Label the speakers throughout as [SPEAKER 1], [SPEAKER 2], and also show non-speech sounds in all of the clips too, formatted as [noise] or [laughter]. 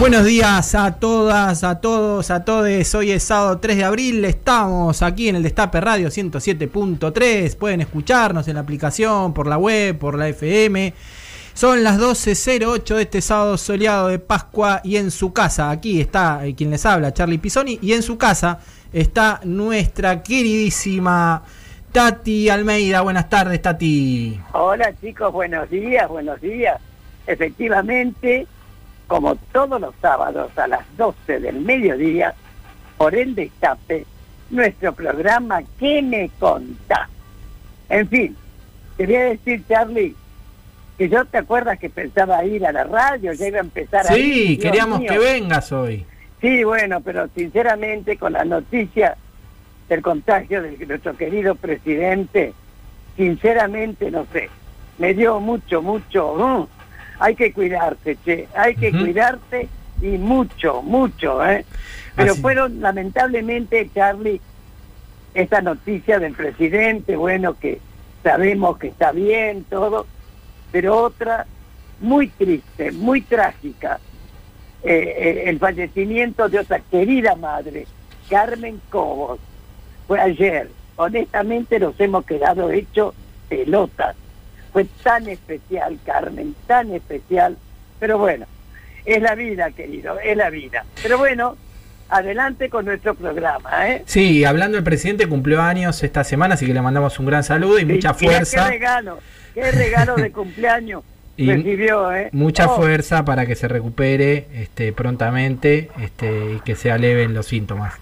[SPEAKER 1] Buenos días a todas, a todos, a todes. Hoy es sábado 3 de abril. Estamos aquí en el Destape Radio 107.3. Pueden escucharnos en la aplicación, por la web, por la FM. Son las 12.08 de este sábado soleado de Pascua y en su casa, aquí está eh, quien les habla, Charlie Pisoni, y en su casa está nuestra queridísima Tati Almeida. Buenas tardes, Tati.
[SPEAKER 2] Hola chicos, buenos días, buenos días. Efectivamente, como todos los sábados a las 12 del mediodía, por el destape, nuestro programa ¿Qué me contás? En fin, quería decir, Charlie, que yo te acuerdas que pensaba ir a la radio, ya iba a empezar a
[SPEAKER 1] Sí, queríamos que vengas hoy.
[SPEAKER 2] Sí, bueno, pero sinceramente con la noticia del contagio de nuestro querido presidente, sinceramente no sé, me dio mucho, mucho... Uh, hay que cuidarse, che, hay que cuidarse y mucho, mucho, ¿eh? Pero fueron lamentablemente, Charlie, esta noticia del presidente, bueno, que sabemos que está bien, todo, pero otra muy triste, muy trágica, eh, eh, el fallecimiento de otra querida madre, Carmen Cobos, fue ayer. Honestamente nos hemos quedado hechos pelotas fue tan especial, Carmen, tan especial. Pero bueno, es la vida, querido, es la vida. Pero bueno, adelante con nuestro programa. ¿eh?
[SPEAKER 1] Sí, hablando del presidente, cumplió años esta semana, así que le mandamos un gran saludo y mucha fuerza.
[SPEAKER 2] qué regalo, qué regalo de [laughs] cumpleaños. Recibió, ¿eh?
[SPEAKER 1] Mucha oh. fuerza para que se recupere este, prontamente este, y que se aleven los síntomas.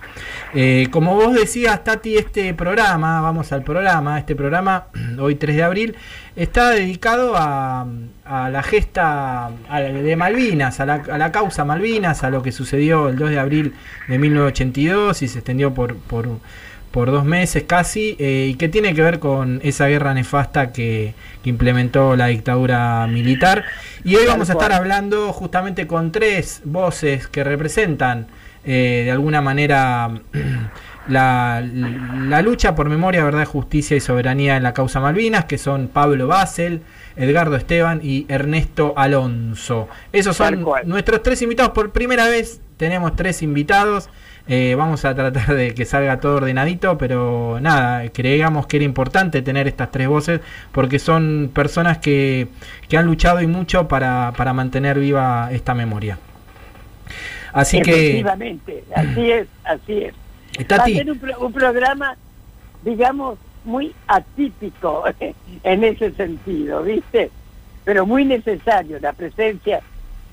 [SPEAKER 1] Eh, como vos decías, Tati, este programa, vamos al programa, este programa, [clears throat] hoy 3 de abril, está dedicado a, la gesta de Malvinas, a la, causa Malvinas, a lo que sucedió el 2 de abril de 1982 y se extendió por, por, dos meses casi, eh, y que tiene que ver con esa guerra nefasta que, implementó la dictadura militar. Y hoy vamos a estar hablando justamente con tres voces que representan eh, de alguna manera [clears throat] la, lucha por memoria, verdad, justicia y soberanía en la causa Malvinas, que son Pablo Basel, Edgardo Esteban y Ernesto Alonso. Esos son nuestros tres invitados. Por primera vez tenemos tres invitados. Eh, vamos a tratar de que salga todo ordenadito, pero nada, creíamos que era importante tener estas tres voces porque son personas que, que han luchado y mucho para, para mantener viva esta memoria.
[SPEAKER 2] Así Efectivamente, así es, así es. Va a ser un, programa, digamos, muy atípico [laughs] en ese sentido, ¿viste? Pero muy necesario la presencia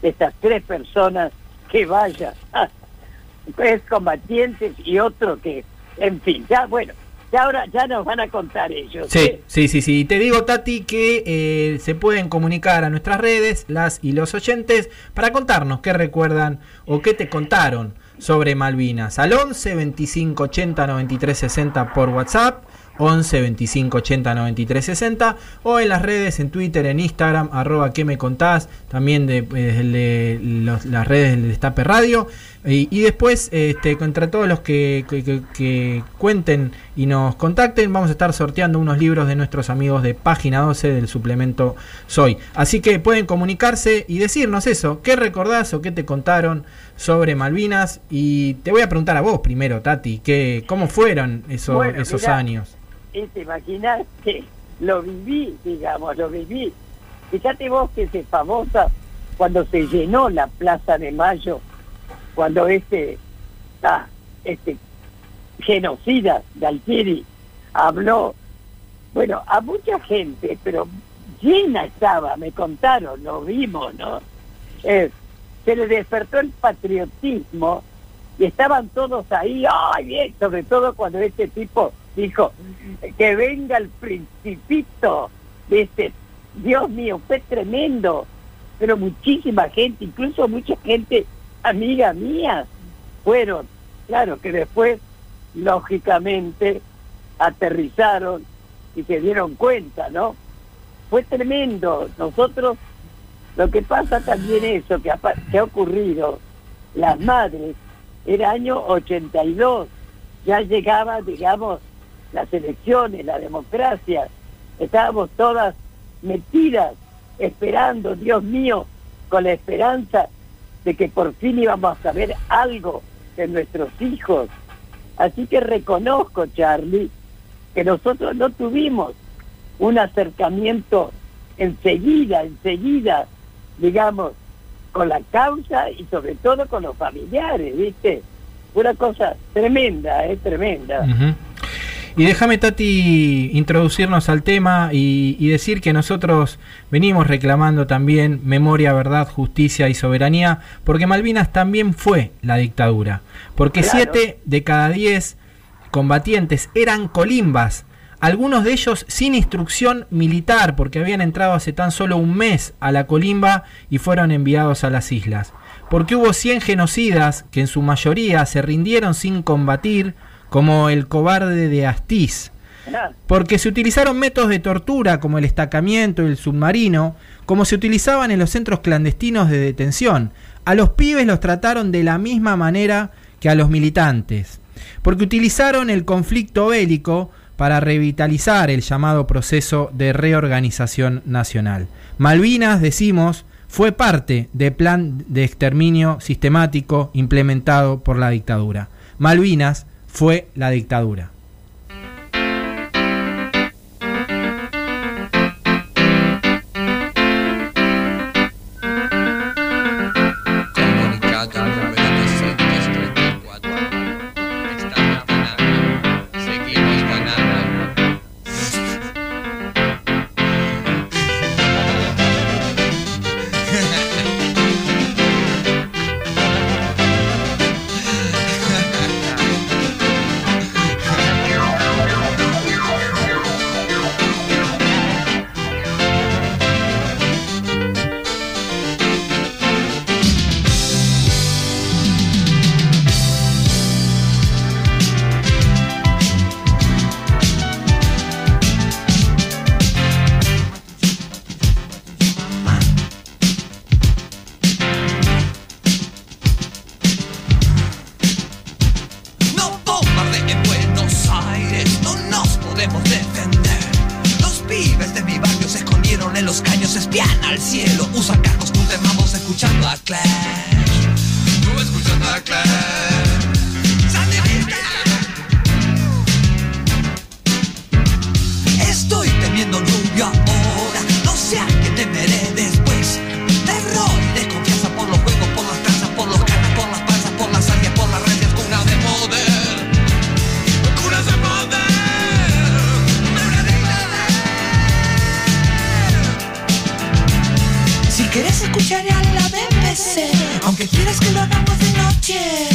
[SPEAKER 2] de estas tres personas que vayan, es combatientes y otro que, en fin, ya bueno, ya ahora ya nos van a contar ellos.
[SPEAKER 1] Sí, ¿eh? sí, sí, sí. Te digo, Tati, que eh, se pueden comunicar a nuestras redes, las y los oyentes, para contarnos qué recuerdan o qué te contaron sobre Malvinas al 11 25 80 93 60 por WhatsApp 11 25 80 93 60 o en las redes en Twitter, en Instagram, arroba que me contás, también de, eh, las redes del Destape Radio. Y, después, este, contra todos los que, que, cuenten y nos contacten, vamos a estar sorteando unos libros de nuestros amigos de Página 12 del suplemento Soy. Así que pueden comunicarse y decirnos eso, qué recordás o qué te contaron sobre Malvinas. Y te voy a preguntar a vos primero, Tati, que, ¿cómo fueron esos, esos años?
[SPEAKER 2] y imaginas que lo viví, digamos, lo viví. Fíjate vos que es famosa cuando se llenó la Plaza de Mayo, cuando este, ah, este genocida Galtieri habló, bueno, a mucha gente, pero llena estaba, me contaron, lo vimos, ¿no? Eh, se le despertó el patriotismo y estaban todos ahí, ay, bien, sobre todo cuando este tipo dijo, que venga el principito de este, Dios mío, fue tremendo, pero muchísima gente, incluso mucha gente amiga mía, fueron claro, que después, lógicamente, aterrizaron y se dieron cuenta, ¿no? Fue tremendo. Nosotros, lo que pasa también eso, que ha, que ha ocurrido, las madres, era año 82, ya llegaba, digamos, las elecciones, la democracia, estábamos todas metidas, esperando, Dios mío, con la esperanza de que por fin íbamos a saber algo de nuestros hijos. Así que reconozco, Charlie, que nosotros no tuvimos un acercamiento enseguida, enseguida, digamos, con la causa y sobre todo con los familiares, ¿viste? Una cosa tremenda, es ¿eh? tremenda.
[SPEAKER 1] Y déjame, Tati, introducirnos al tema y, decir que nosotros venimos reclamando también memoria, verdad, justicia y soberanía, porque Malvinas también fue la dictadura. Porque siete de cada diez combatientes eran colimbas, algunos de ellos sin instrucción militar, porque habían entrado hace tan solo un mes a la colimba y fueron enviados a las islas. Porque hubo 100 genocidas que en su mayoría se rindieron sin combatir, como el cobarde de Astiz, porque se utilizaron métodos de tortura como el estacamiento y el submarino, como se utilizaban en los centros clandestinos de detención. A los pibes los trataron de la misma manera que a los militantes, porque utilizaron el conflicto bélico para revitalizar el llamado proceso de reorganización nacional. Malvinas, decimos, fue parte del plan de exterminio sistemático implementado por la dictadura. Malvinas fue la dictadura. comiendo
[SPEAKER 3] lluvia ahora. No sé a qué temeré después. Terror desconfianza por los juegos, por las trazas, por los canas, por las pasas, por las áreas, por las redes, cuna de poder. Cuna de poder.
[SPEAKER 4] Si quieres escuchar a la BBC, aunque quieras que lo hagamos de noche.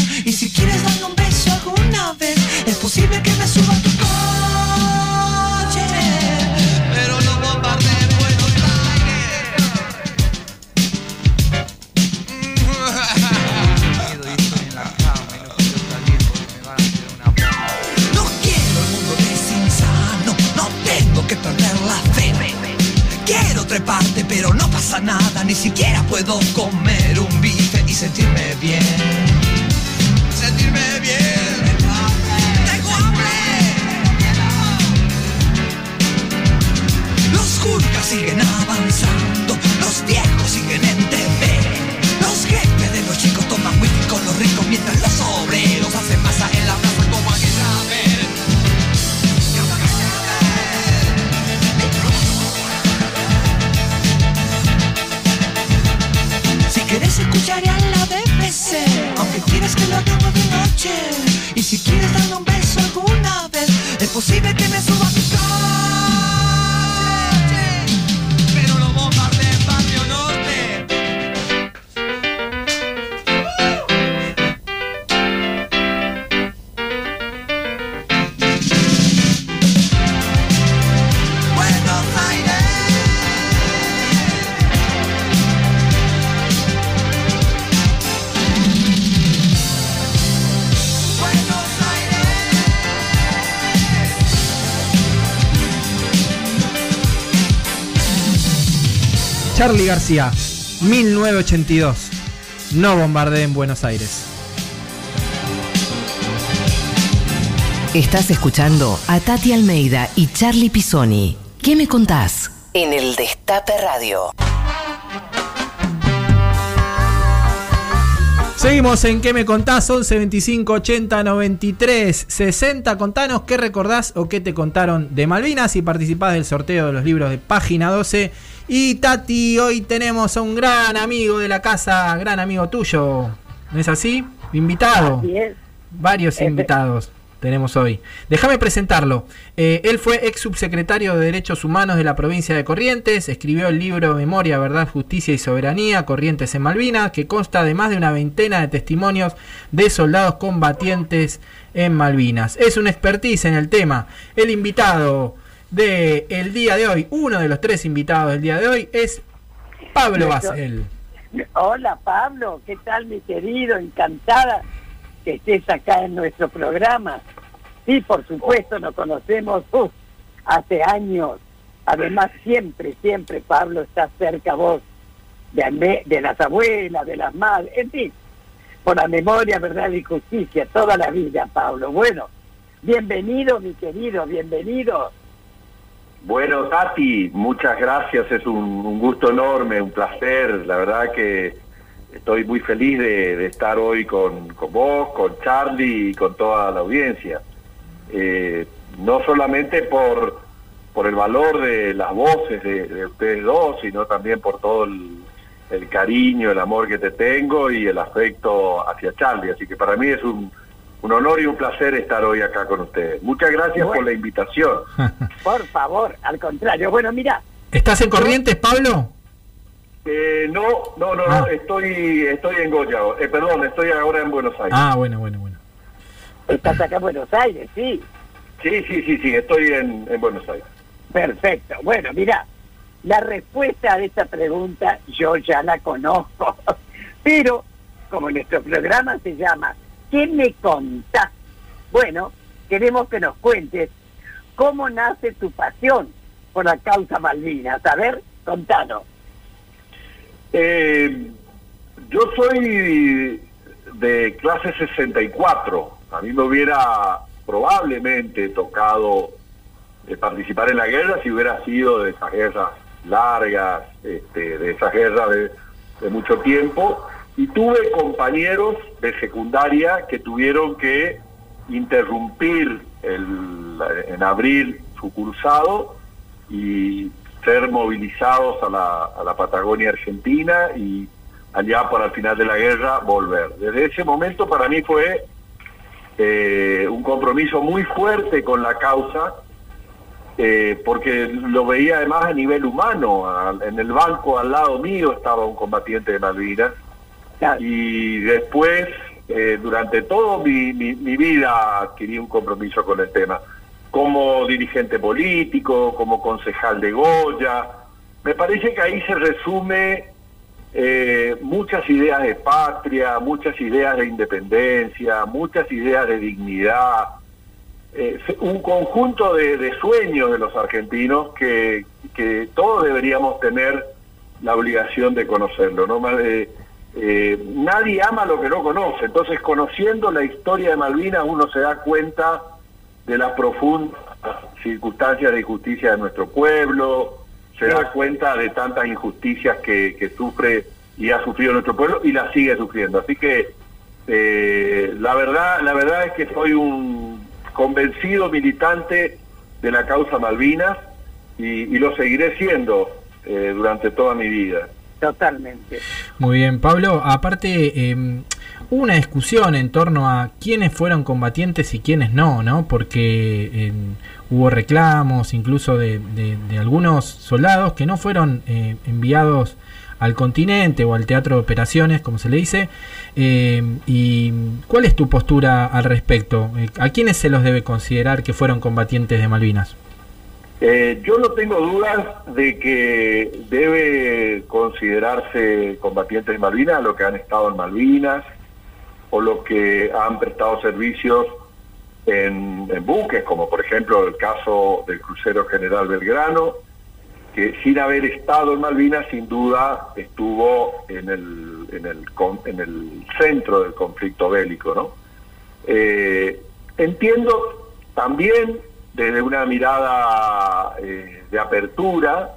[SPEAKER 1] García, 1982. No bombardee en Buenos Aires.
[SPEAKER 5] Estás escuchando a Tati Almeida y Charlie Pisoni. ¿Qué me contás? En el Destape Radio.
[SPEAKER 1] Seguimos en ¿Qué me contás? 11 25 80 93 60. Contanos qué recordás o qué te contaron de Malvinas y participás del sorteo de los libros de página 12. Y Tati, hoy tenemos a un gran amigo de la casa, gran amigo tuyo. ¿No es así? Invitado. Varios invitados tenemos hoy. Déjame presentarlo. Eh, él fue ex subsecretario de Derechos Humanos de la provincia de Corrientes, escribió el libro Memoria, Verdad, Justicia y Soberanía, Corrientes en Malvinas, que consta de más de una veintena de testimonios de soldados combatientes en Malvinas. Es un expertise en el tema. El invitado del el día de hoy, uno de los tres invitados del día de hoy, es Pablo Basel.
[SPEAKER 2] Hola Pablo, ¿qué tal mi querido? Encantada que estés acá en nuestro programa. Sí, por supuesto, nos conocemos hace años. Además, siempre, siempre, Pablo, está cerca vos de, de las abuelas, de las madres, en fin, por la memoria, verdad y justicia, toda la vida, Pablo. Bueno, bienvenido, mi querido, bienvenido.
[SPEAKER 6] Bueno, Tati, muchas gracias, es un gusto enorme, un placer, la verdad que estoy muy feliz de, estar hoy con, vos, con Charlie y con toda la audiencia. Eh, no solamente por, por el valor de las voces de, ustedes dos, sino también por todo el, cariño, el amor que te tengo y el afecto hacia Charlie. Así que para mí es un, honor y un placer estar hoy acá con ustedes. Muchas gracias por la invitación. [laughs]
[SPEAKER 2] Por favor, al contrario. Bueno, mira.
[SPEAKER 1] ¿Estás en Corrientes, Pablo?
[SPEAKER 6] Eh, no, no, no, ah. estoy, estoy en Goya, eh, perdón, estoy ahora en Buenos Aires.
[SPEAKER 1] Ah, bueno, bueno, bueno.
[SPEAKER 2] Estás acá en Buenos Aires, sí.
[SPEAKER 6] Sí, sí, sí, sí, estoy en, Buenos Aires.
[SPEAKER 2] Perfecto. Bueno, mira, la respuesta de esta pregunta yo ya la conozco, [laughs] pero como nuestro programa se llama ¿Qué me contás? Bueno, queremos que nos cuentes cómo nace tu pasión por la causa Malvinas. A ver, contanos.
[SPEAKER 6] Eh, yo soy de clase 64. A mí me hubiera probablemente tocado eh, participar en la guerra si hubiera sido de esas guerras largas, este, de esas guerras de, mucho tiempo. Y tuve compañeros de secundaria que tuvieron que interrumpir el, en abril su cursado y ser movilizados a la, a la Patagonia Argentina y allá para el final de la guerra volver. Desde ese momento para mí fue eh, un compromiso muy fuerte con la causa, eh, porque lo veía además a nivel humano. en el banco al lado mío estaba un combatiente de Malvinas. Y después, eh, durante toda mi, vida, adquirí un compromiso con el tema como dirigente político, como concejal de Goya. Me parece que ahí se resume eh, muchas ideas de patria, muchas ideas de independencia, muchas ideas de dignidad, eh, un conjunto de, sueños de los argentinos que, que, todos deberíamos tener la obligación de conocerlo. ¿no? Eh, nadie ama lo que no conoce, entonces conociendo la historia de Malvinas uno se da cuenta de las profundas circunstancias de injusticia de nuestro pueblo, se da cuenta de tantas injusticias que, sufre y ha sufrido nuestro pueblo y las sigue sufriendo. Así que eh, la verdad, la verdad es que soy un convencido militante de la causa Malvinas y, lo seguiré siendo eh, durante toda mi vida.
[SPEAKER 2] Totalmente.
[SPEAKER 1] Muy bien, Pablo. Aparte, eh, hubo una discusión en torno a quiénes fueron combatientes y quiénes no, ¿no? Porque hubo reclamos incluso de, algunos soldados que no fueron eh, enviados al continente o al teatro de operaciones, como se le dice. Eh, ¿Y cuál es tu postura al respecto? Eh, ¿A quiénes se los debe considerar que fueron combatientes de Malvinas?
[SPEAKER 6] Yo no tengo dudas de que debe considerarse combatientes de Malvinas los que han estado en Malvinas, o los que han prestado servicios en, buques, como por ejemplo el caso del crucero General Belgrano, que sin haber estado en Malvinas, sin duda estuvo en el, en el, en el centro del conflicto bélico. ¿no? Eh, entiendo también desde una mirada eh, de apertura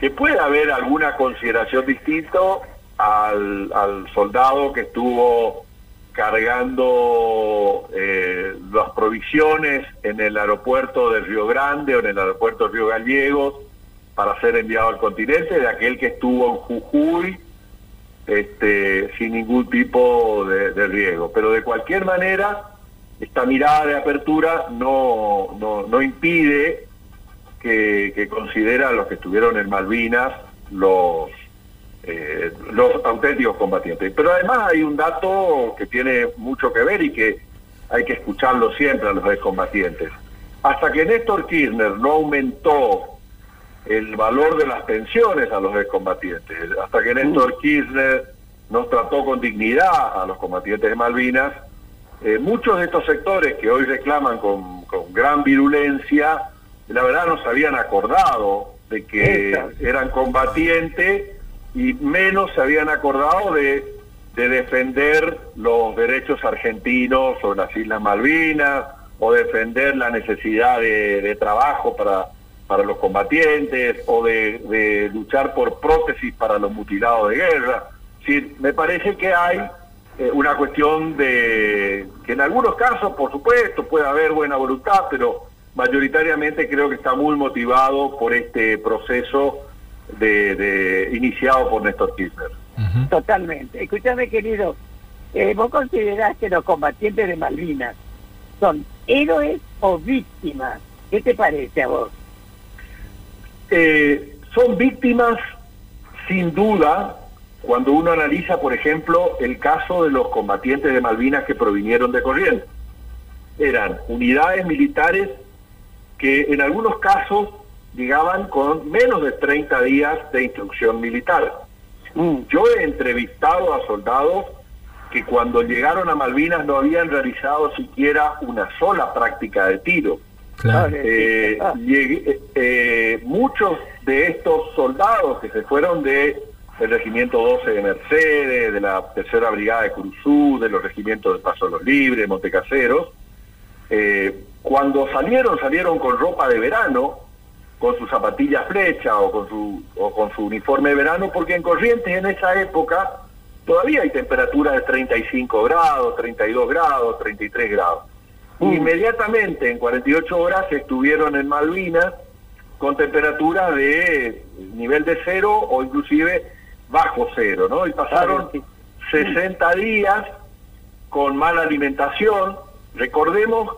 [SPEAKER 6] que puede haber alguna consideración distinto al, soldado que estuvo cargando eh, las provisiones en el aeropuerto de Río Grande o en el aeropuerto de Río Gallegos para ser enviado al continente, de aquel que estuvo en Jujuy este, sin ningún tipo de, riesgo. Pero de cualquier manera, esta mirada de apertura no, no, impide que, que considera a los que estuvieron en Malvinas los eh, los auténticos combatientes. Pero además hay un dato que tiene mucho que ver y que hay que escucharlo siempre a los excombatientes. Hasta que Néstor Kirchner no aumentó el valor de las pensiones a los excombatientes, hasta que Néstor Kirchner nos trató con dignidad a los combatientes de Malvinas, eh, muchos de estos sectores que hoy reclaman con, con gran virulencia, la verdad no se habían acordado de que eran combatientes y menos se habían acordado de, defender los derechos argentinos sobre las Islas Malvinas o defender la necesidad de, trabajo para, para los combatientes o de, luchar por prótesis para los mutilados de guerra. Sí, me parece que hay eh, una cuestión de que en algunos casos, por supuesto, puede haber buena voluntad, pero mayoritariamente creo que está muy motivado por este proceso de, iniciado por Néstor Kirchner.
[SPEAKER 2] Totalmente. Escúchame, querido, eh, ¿vos considerás que los combatientes de Malvinas son héroes o víctimas? ¿Qué te parece a vos?
[SPEAKER 6] Eh, son víctimas, sin duda, cuando uno analiza, por ejemplo, el caso de los combatientes de Malvinas que provinieron de Corrientes. Eran unidades militares que en algunos casos llegaban con menos de 30 días de instrucción militar. Mm. Yo he entrevistado a soldados que cuando llegaron a Malvinas no habían realizado siquiera una sola práctica de tiro. Eh, eh, eh, muchos de estos soldados que se fueron de el regimiento 12 de Mercedes, de la tercera brigada de Cruzú, de los regimientos de Paso de los Libres, Montecaseros, cuando salieron, salieron con ropa de verano, con su zapatilla flecha o con su, o con su uniforme de verano, porque en Corrientes en esa época todavía hay temperaturas de 35 grados, 32 grados, 33 grados. Mm. Inmediatamente, en 48 horas, estuvieron en Malvinas con temperaturas de nivel de cero o inclusive bajo cero, ¿no? Y pasaron 60 días con mala alimentación. Recordemos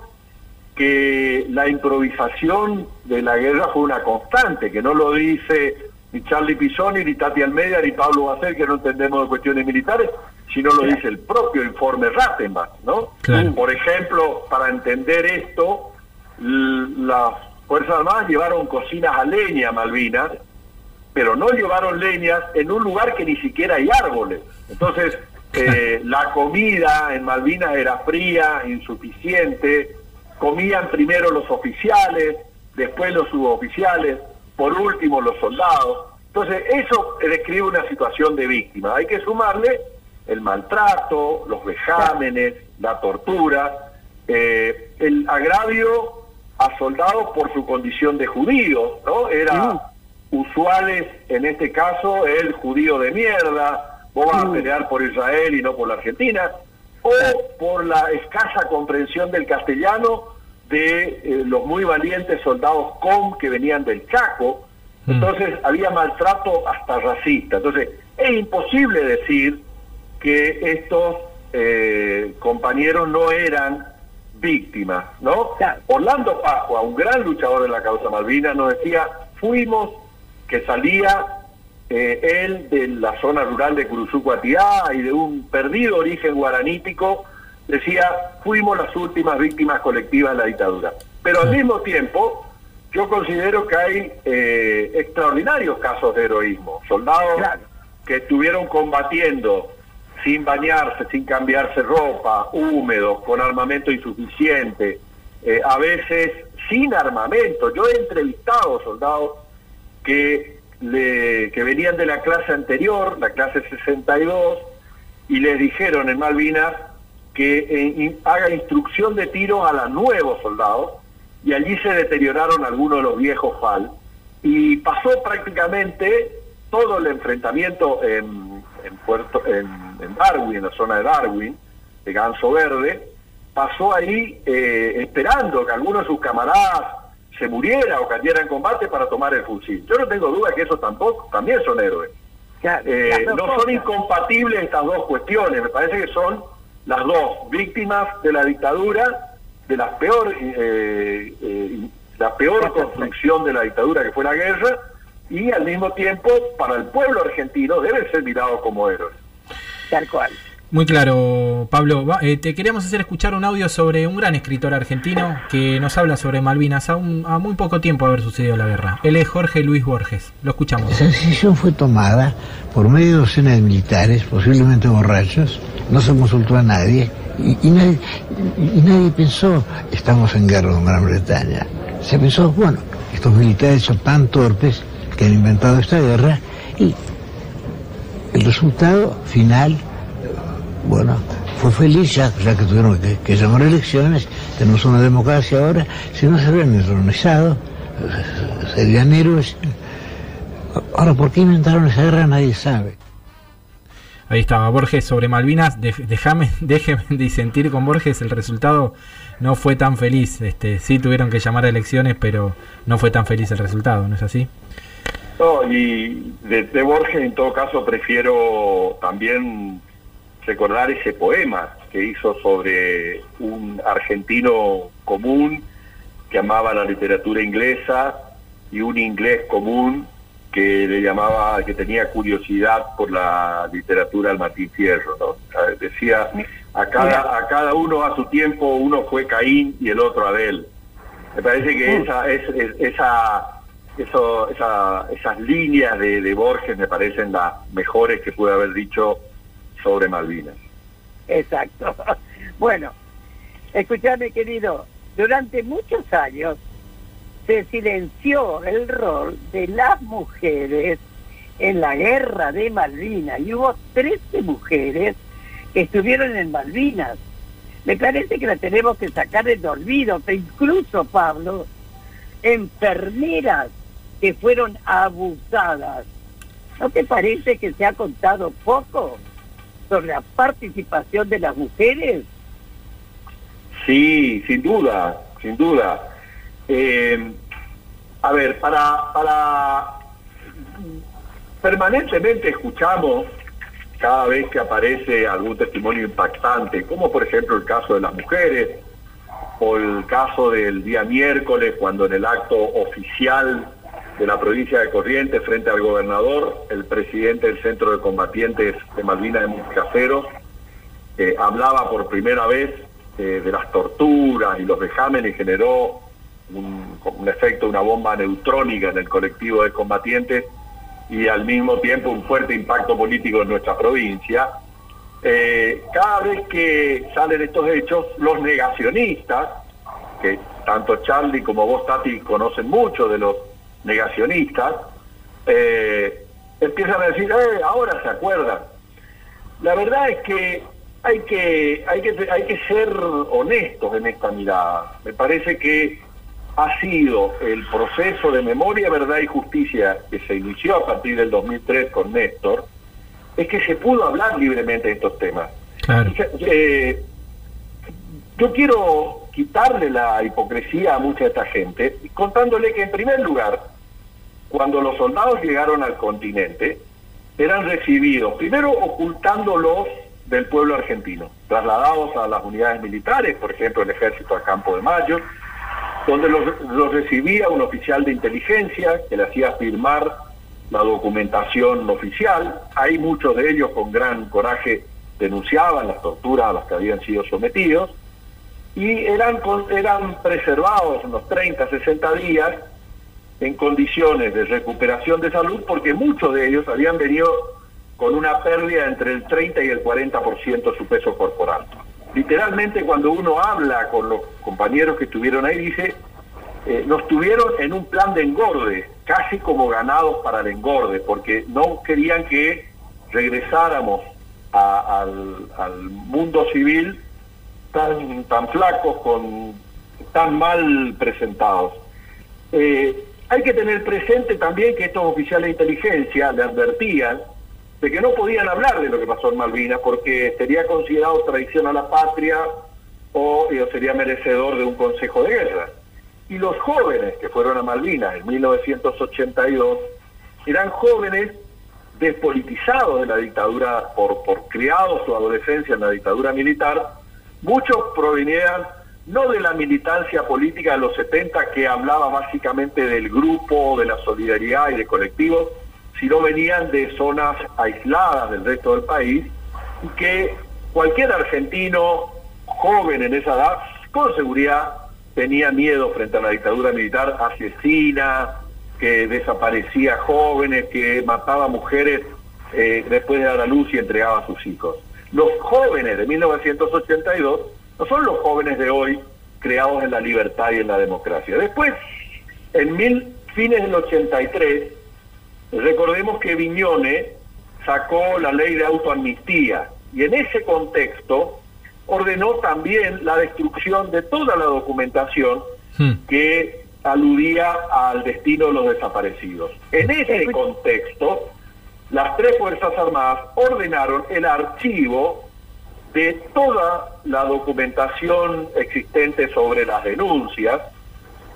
[SPEAKER 6] que la improvisación de la guerra fue una constante, que no lo dice ni Charlie Pisoni, ni Tati Almeida, ni Pablo Bacer, que no entendemos de cuestiones militares, sino lo dice el propio informe Rattenbach, ¿no? Por ejemplo, para entender esto, las Fuerzas Armadas llevaron cocinas a leña a Malvinas, pero no llevaron leñas en un lugar que ni siquiera hay árboles. Entonces, eh, [laughs] la comida en Malvinas era fría, insuficiente, comían primero los oficiales, después los suboficiales, por último los soldados. Entonces, eso describe una situación de víctima. Hay que sumarle el maltrato, los vejámenes, la tortura, eh, el agravio a soldados por su condición de judío, ¿no? Era usuales en este caso el judío de mierda, vos vas a pelear por Israel y no por la Argentina, o por la escasa comprensión del castellano de eh, los muy valientes soldados com que venían del Chaco. Mm. Entonces había maltrato hasta racista. Entonces es imposible decir que estos eh, compañeros no eran víctimas, ¿no? Orlando Pascua, un gran luchador de la causa Malvina, nos decía, fuimos que salía eh, él de la zona rural de Curuzucuatiá y de un perdido origen guaranítico, decía, fuimos las últimas víctimas colectivas de la dictadura. Pero al mismo tiempo, yo considero que hay eh, extraordinarios casos de heroísmo, soldados que estuvieron combatiendo sin bañarse, sin cambiarse ropa, húmedos, con armamento insuficiente, eh, a veces sin armamento. Yo he entrevistado soldados que, le, que venían de la clase anterior, la clase 62, y les dijeron en Malvinas que eh, haga instrucción de tiro a los nuevos soldados, y allí se deterioraron algunos de los viejos FAL, y pasó prácticamente todo el enfrentamiento en, en, Puerto, en, Darwin, en la zona de Darwin, de Ganso Verde, pasó ahí eh, esperando que alguno de sus camaradas se muriera o cayera en combate para tomar el fusil. Yo no tengo duda que esos tampoco también son héroes. Eh, no son incompatibles estas dos cuestiones, me parece que son las dos víctimas de la dictadura, de la peor, eh, eh, la peor construcción de la dictadura que fue la guerra, y al mismo tiempo para el pueblo argentino deben ser mirados como héroes.
[SPEAKER 2] Tal cual.
[SPEAKER 1] Muy claro, Pablo. Eh, te queríamos hacer escuchar un audio sobre un gran escritor argentino que nos habla sobre Malvinas a, a muy poco tiempo de haber sucedido la guerra. Él es Jorge Luis Borges. Lo escuchamos.
[SPEAKER 7] Esa decisión fue tomada por medio de docenas de militares, posiblemente borrachos. No se consultó a nadie y, nadie, y nadie pensó, estamos en guerra con Gran Bretaña. Se pensó, bueno, estos militares son tan torpes que han inventado esta guerra y el resultado final bueno, fue feliz ya, ya que tuvieron que, llamar elecciones, tenemos una democracia ahora, si no se habrían entronizado, serían héroes. Ahora, ¿por qué inventaron esa guerra? Nadie sabe.
[SPEAKER 1] Ahí estaba Borges sobre Malvinas. déjame, [laughs] déjeme disentir con Borges. El resultado no fue tan feliz. Este, sí tuvieron que llamar a elecciones, pero no fue tan feliz el resultado, ¿no es así?
[SPEAKER 6] No, y de Borges en todo caso prefiero también recordar ese poema que hizo sobre un argentino común que amaba la literatura inglesa y un inglés común que le llamaba, que tenía curiosidad por la literatura del Martín Fierro, ¿no? Decía, a cada, a cada uno a su tiempo, uno fue Caín y el otro Abel. Me parece que esa, es, esa, eso, esa, esas líneas de, de Borges me parecen las mejores que puede haber dicho sobre Malvinas.
[SPEAKER 2] Exacto. [laughs] Bueno, escúchame querido, durante muchos años se silenció el rol de las mujeres en la guerra de Malvinas y hubo 13 mujeres que estuvieron en Malvinas. Me parece que la tenemos que sacar del olvido, que incluso, Pablo, enfermeras que fueron abusadas. ¿No te parece que se ha contado poco? La participación de las mujeres?
[SPEAKER 6] Sí, sin duda, sin duda. Eh, a ver, para, para permanentemente escuchamos cada vez que aparece algún testimonio impactante, como por ejemplo el caso de las mujeres, o el caso del día miércoles, cuando en el acto oficial de la provincia de Corrientes frente al gobernador, el presidente del Centro de Combatientes de Malvinas de Montecaseros, eh, hablaba por primera vez eh, de las torturas y los vejámenes y generó un, un, efecto, una bomba neutrónica en el colectivo de combatientes y al mismo tiempo un fuerte impacto político en nuestra provincia. Eh, cada vez que salen estos hechos, los negacionistas, que tanto Charlie como vos, Tati, conocen mucho de los negacionistas, eh, empiezan a decir, eh, ahora se acuerdan. La verdad es que hay que, hay que hay que ser honestos en esta mirada. Me parece que ha sido el proceso de memoria, verdad y justicia que se inició a partir del 2003 con Néstor, es que se pudo hablar libremente de estos temas. Eh, yo quiero quitarle la hipocresía a mucha de esta gente, contándole que en primer lugar, cuando los soldados llegaron al continente, eran recibidos, primero ocultándolos del pueblo argentino, trasladados a las unidades militares, por ejemplo el ejército a Campo de Mayo, donde los, recibía un oficial de inteligencia que le hacía firmar la documentación oficial. Ahí muchos de ellos con gran coraje denunciaban las torturas a las que habían sido sometidos y eran, eran preservados unos 30, 60 días en condiciones de recuperación de salud porque muchos de ellos habían venido con una pérdida entre el 30 y el 40% de su peso corporal. Literalmente cuando uno habla con los compañeros que estuvieron ahí dice eh, nos tuvieron en un plan de engorde, casi como ganados para el engorde, porque no querían que regresáramos al, mundo civil tan, tan flacos, con, tan mal presentados. Eh, hay que tener presente también que estos oficiales de inteligencia le advertían de que no podían hablar de lo que pasó en Malvinas porque sería considerado traición a la patria o eh, sería merecedor de un consejo de guerra. Y los jóvenes que fueron a Malvinas en 1982 eran jóvenes despolitizados de la dictadura, por, por criados su adolescencia en la dictadura militar, muchos provenían no de la militancia política de los 70 que hablaba básicamente del grupo, de la solidaridad y de colectivos, sino venían de zonas aisladas del resto del país y que cualquier argentino joven en esa edad, con seguridad, tenía miedo frente a la dictadura militar asesina, que desaparecía jóvenes, que mataba mujeres eh, después de dar a luz y entregaba a sus hijos. Los jóvenes de 1982 no son los jóvenes de hoy creados en la libertad y en la democracia. Después, en mil, fines del 83, recordemos que Viñone sacó la ley de autoamnistía y en ese contexto ordenó también la destrucción de toda la documentación hmm. que aludía al destino de los desaparecidos. En ese contexto, las tres Fuerzas Armadas ordenaron el archivo de toda la documentación existente sobre las denuncias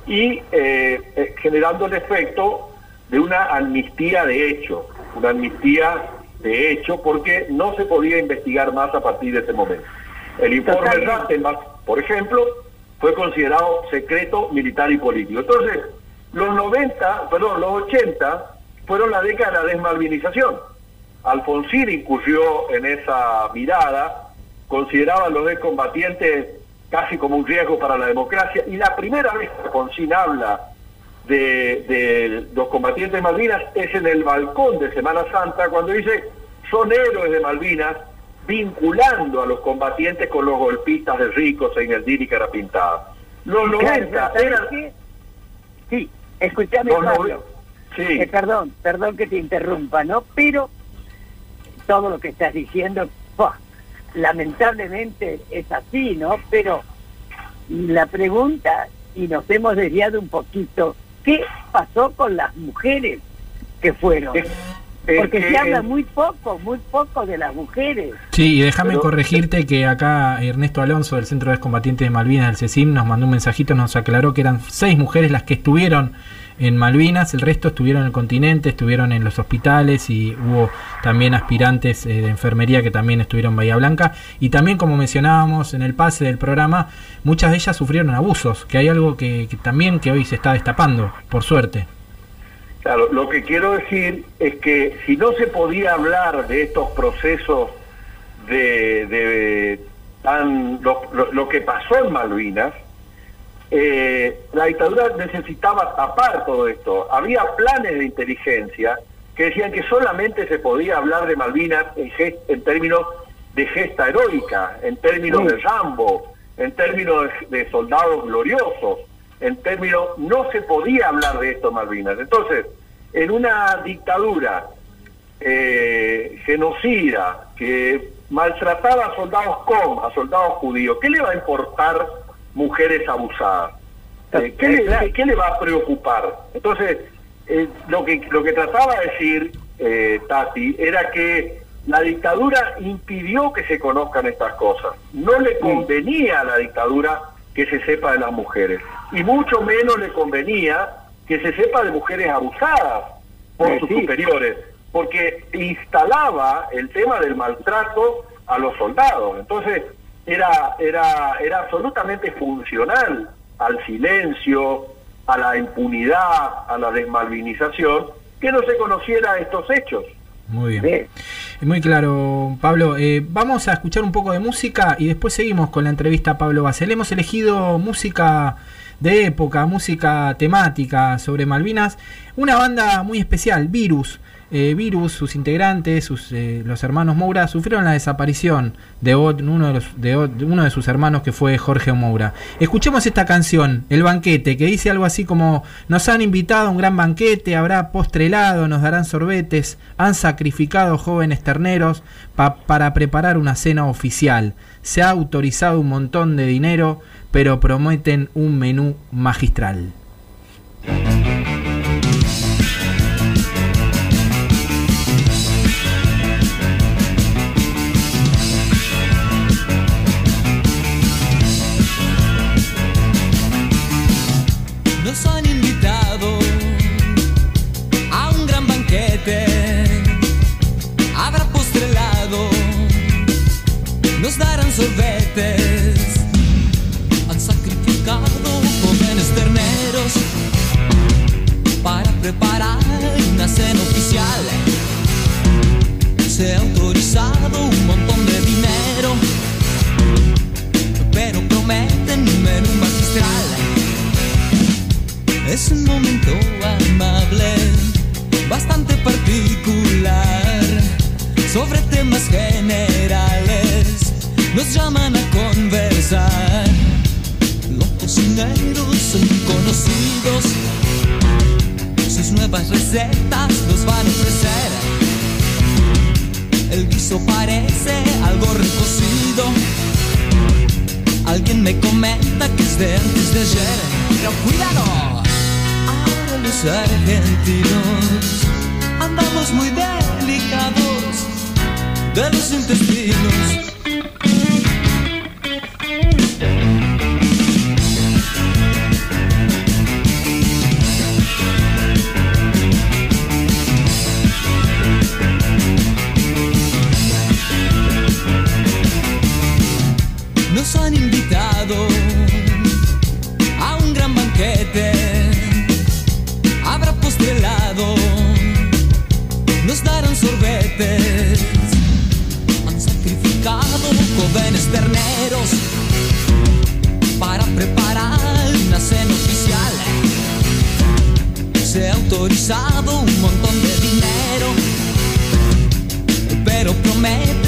[SPEAKER 6] y eh, eh, generando el efecto de una amnistía de hecho, una amnistía de hecho porque no se podía investigar más a partir de ese momento. El informe Rattenbach, por ejemplo, fue considerado secreto militar y político. Entonces, los 90, perdón, los 80 fueron la década de la desmalvinización. Alfonsín incurrió en esa mirada, consideraba a los excombatientes casi como un riesgo para la democracia, y la primera vez que Alfonsín habla de, de los combatientes de Malvinas es en el balcón de Semana Santa, cuando dice, son héroes de Malvinas, vinculando a los combatientes con los golpistas de Ricos en el Dini Carapintada. Los 90 eran...
[SPEAKER 2] Sí, escúchame, Pablo. Sí. Eh, perdón, perdón que te interrumpa, ¿no? Pero todo lo que estás diciendo, lamentablemente es así, ¿no? Pero la pregunta, y nos hemos desviado un poquito, ¿qué pasó con las mujeres que fueron? Porque se habla muy poco, muy poco de las mujeres.
[SPEAKER 1] Sí, y déjame corregirte que acá Ernesto Alonso del Centro de Combatientes de Malvinas del CECIM nos mandó un mensajito, nos aclaró que eran seis mujeres las que estuvieron en Malvinas, el resto estuvieron en el continente, estuvieron en los hospitales y hubo también aspirantes eh, de enfermería que también estuvieron en Bahía Blanca. Y también, como mencionábamos en el pase del programa, muchas de ellas sufrieron abusos, que hay algo que también que hoy se está destapando, por suerte.
[SPEAKER 6] Claro, lo que quiero decir es que si no se podía hablar de estos procesos de, tan, lo, que pasó en Malvinas, eh, la dictadura necesitaba tapar todo esto. Había planes de inteligencia que decían que solamente se podía hablar de Malvinas en, en términos de gesta heroica, en términos de Rambo, en términos de soldados gloriosos en términos, no se podía hablar de esto Malvinas. Entonces, en una dictadura eh, genocida que maltrataba a soldados com, a soldados judíos, ¿qué le va a importar mujeres abusadas? Eh, ¿qué, le, ¿qué, le, va a preocupar? Entonces, eh, lo, que, lo que trataba de decir Tati era que la dictadura impidió que se conozcan estas cosas. No le convenía a la dictadura que se sepa de las mujeres. Y mucho menos le convenía que se sepa de mujeres abusadas por sus superiores, porque instalaba el tema del maltrato a los soldados. Entonces, era, era, era absolutamente funcional al silencio, a la impunidad, a la desmalvinización, que no se conociera estos hechos.
[SPEAKER 1] Muy bien. Muy claro, Pablo. Eh, vamos a escuchar un poco de música y después seguimos con la entrevista a Pablo Basel. Hemos elegido música de época, música temática sobre Malvinas. Una banda muy especial, Virus. Eh, Virus, sus integrantes, sus, eh, los hermanos Moura, sufrieron la desaparición de uno de, uno de sus hermanos que fue Jorge Moura. Escuchemos esta canción, El banquete, que dice algo así como, nos han invitado a un gran banquete, habrá postrelado, nos darán sorbetes, han sacrificado jóvenes terneros para preparar una cena oficial. Se ha autorizado un montón de dinero, pero prometen un menú magistral.
[SPEAKER 3] Se ha autorizado un montón de dinero, pero prometen un menú magistral. Es un momento amable, bastante particular, sobre temas generales nos llaman a conversar. Los cocineros son conocidos, sus nuevas recetas nos van a ofrecer. El guiso parece algo recocido. Alguien me comenta que es de antes de ayer. Pero cuidado, ahora los argentinos andamos muy delicados de los intestinos. nos han invitado a un gran banquete. Habrá postelado, nos darán sorbetes. Han sacrificado jóvenes terneros para preparar una cena oficial. Se ha autorizado un montón de dinero, pero promete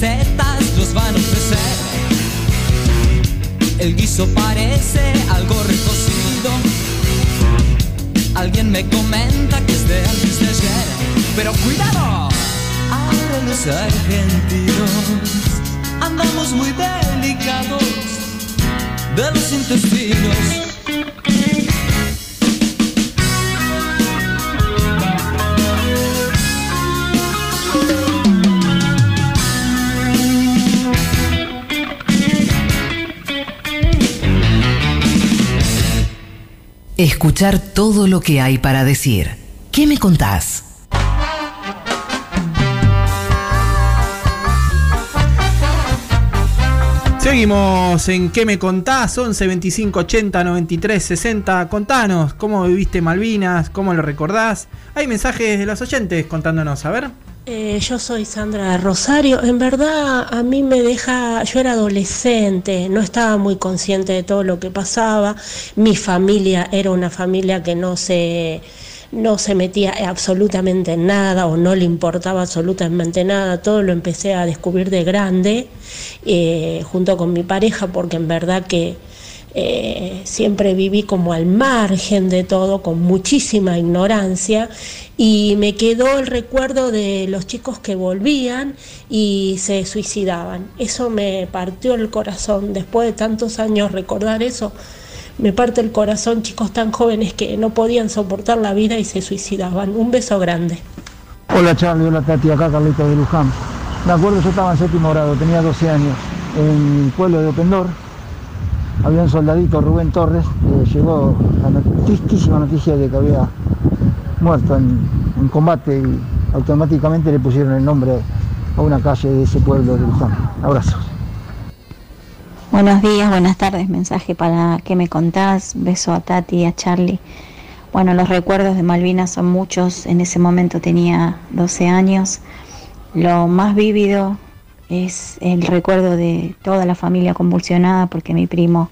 [SPEAKER 3] recetas los van a ofrecer. El guiso parece algo recocido. Alguien me comenta que es de antes de. Pero cuidado, ahora los argentinos andamos muy delicados de los intestinos.
[SPEAKER 5] Escuchar todo lo que hay para decir. ¿Qué me contás?
[SPEAKER 1] Seguimos en ¿Qué me contás? 11 25 80 93 60. Contanos cómo viviste Malvinas, cómo lo recordás. Hay mensajes de los oyentes contándonos, a ver.
[SPEAKER 8] Eh, yo soy Sandra Rosario. En verdad, a mí me deja. Yo era adolescente, no estaba muy consciente de todo lo que pasaba. Mi familia era una familia que no se no se metía absolutamente en nada o no le importaba absolutamente nada, todo lo empecé a descubrir de grande eh, junto con mi pareja porque en verdad que eh, siempre viví como al margen de todo, con muchísima ignorancia, y me quedó el recuerdo de los chicos que volvían y se suicidaban. Eso me partió el corazón, después de tantos años recordar eso, me parte el corazón chicos tan jóvenes que no podían soportar la vida y se suicidaban. Un beso grande.
[SPEAKER 9] Hola Charlie, hola Tati, acá Carlito de Luján. Me acuerdo, yo estaba en séptimo grado, tenía 12 años, en el pueblo de Opendor, había un soldadito, Rubén Torres, que llegó la tristísima noticia de que había muerto en, combate y automáticamente le pusieron el nombre a una calle de ese pueblo de Luján. Abrazos.
[SPEAKER 10] Buenos días, buenas tardes, mensaje para que me contás, beso a Tati y a Charlie. Bueno, los recuerdos de Malvinas son muchos, en ese momento tenía 12 años. Lo más vívido es el recuerdo de toda la familia convulsionada porque mi primo,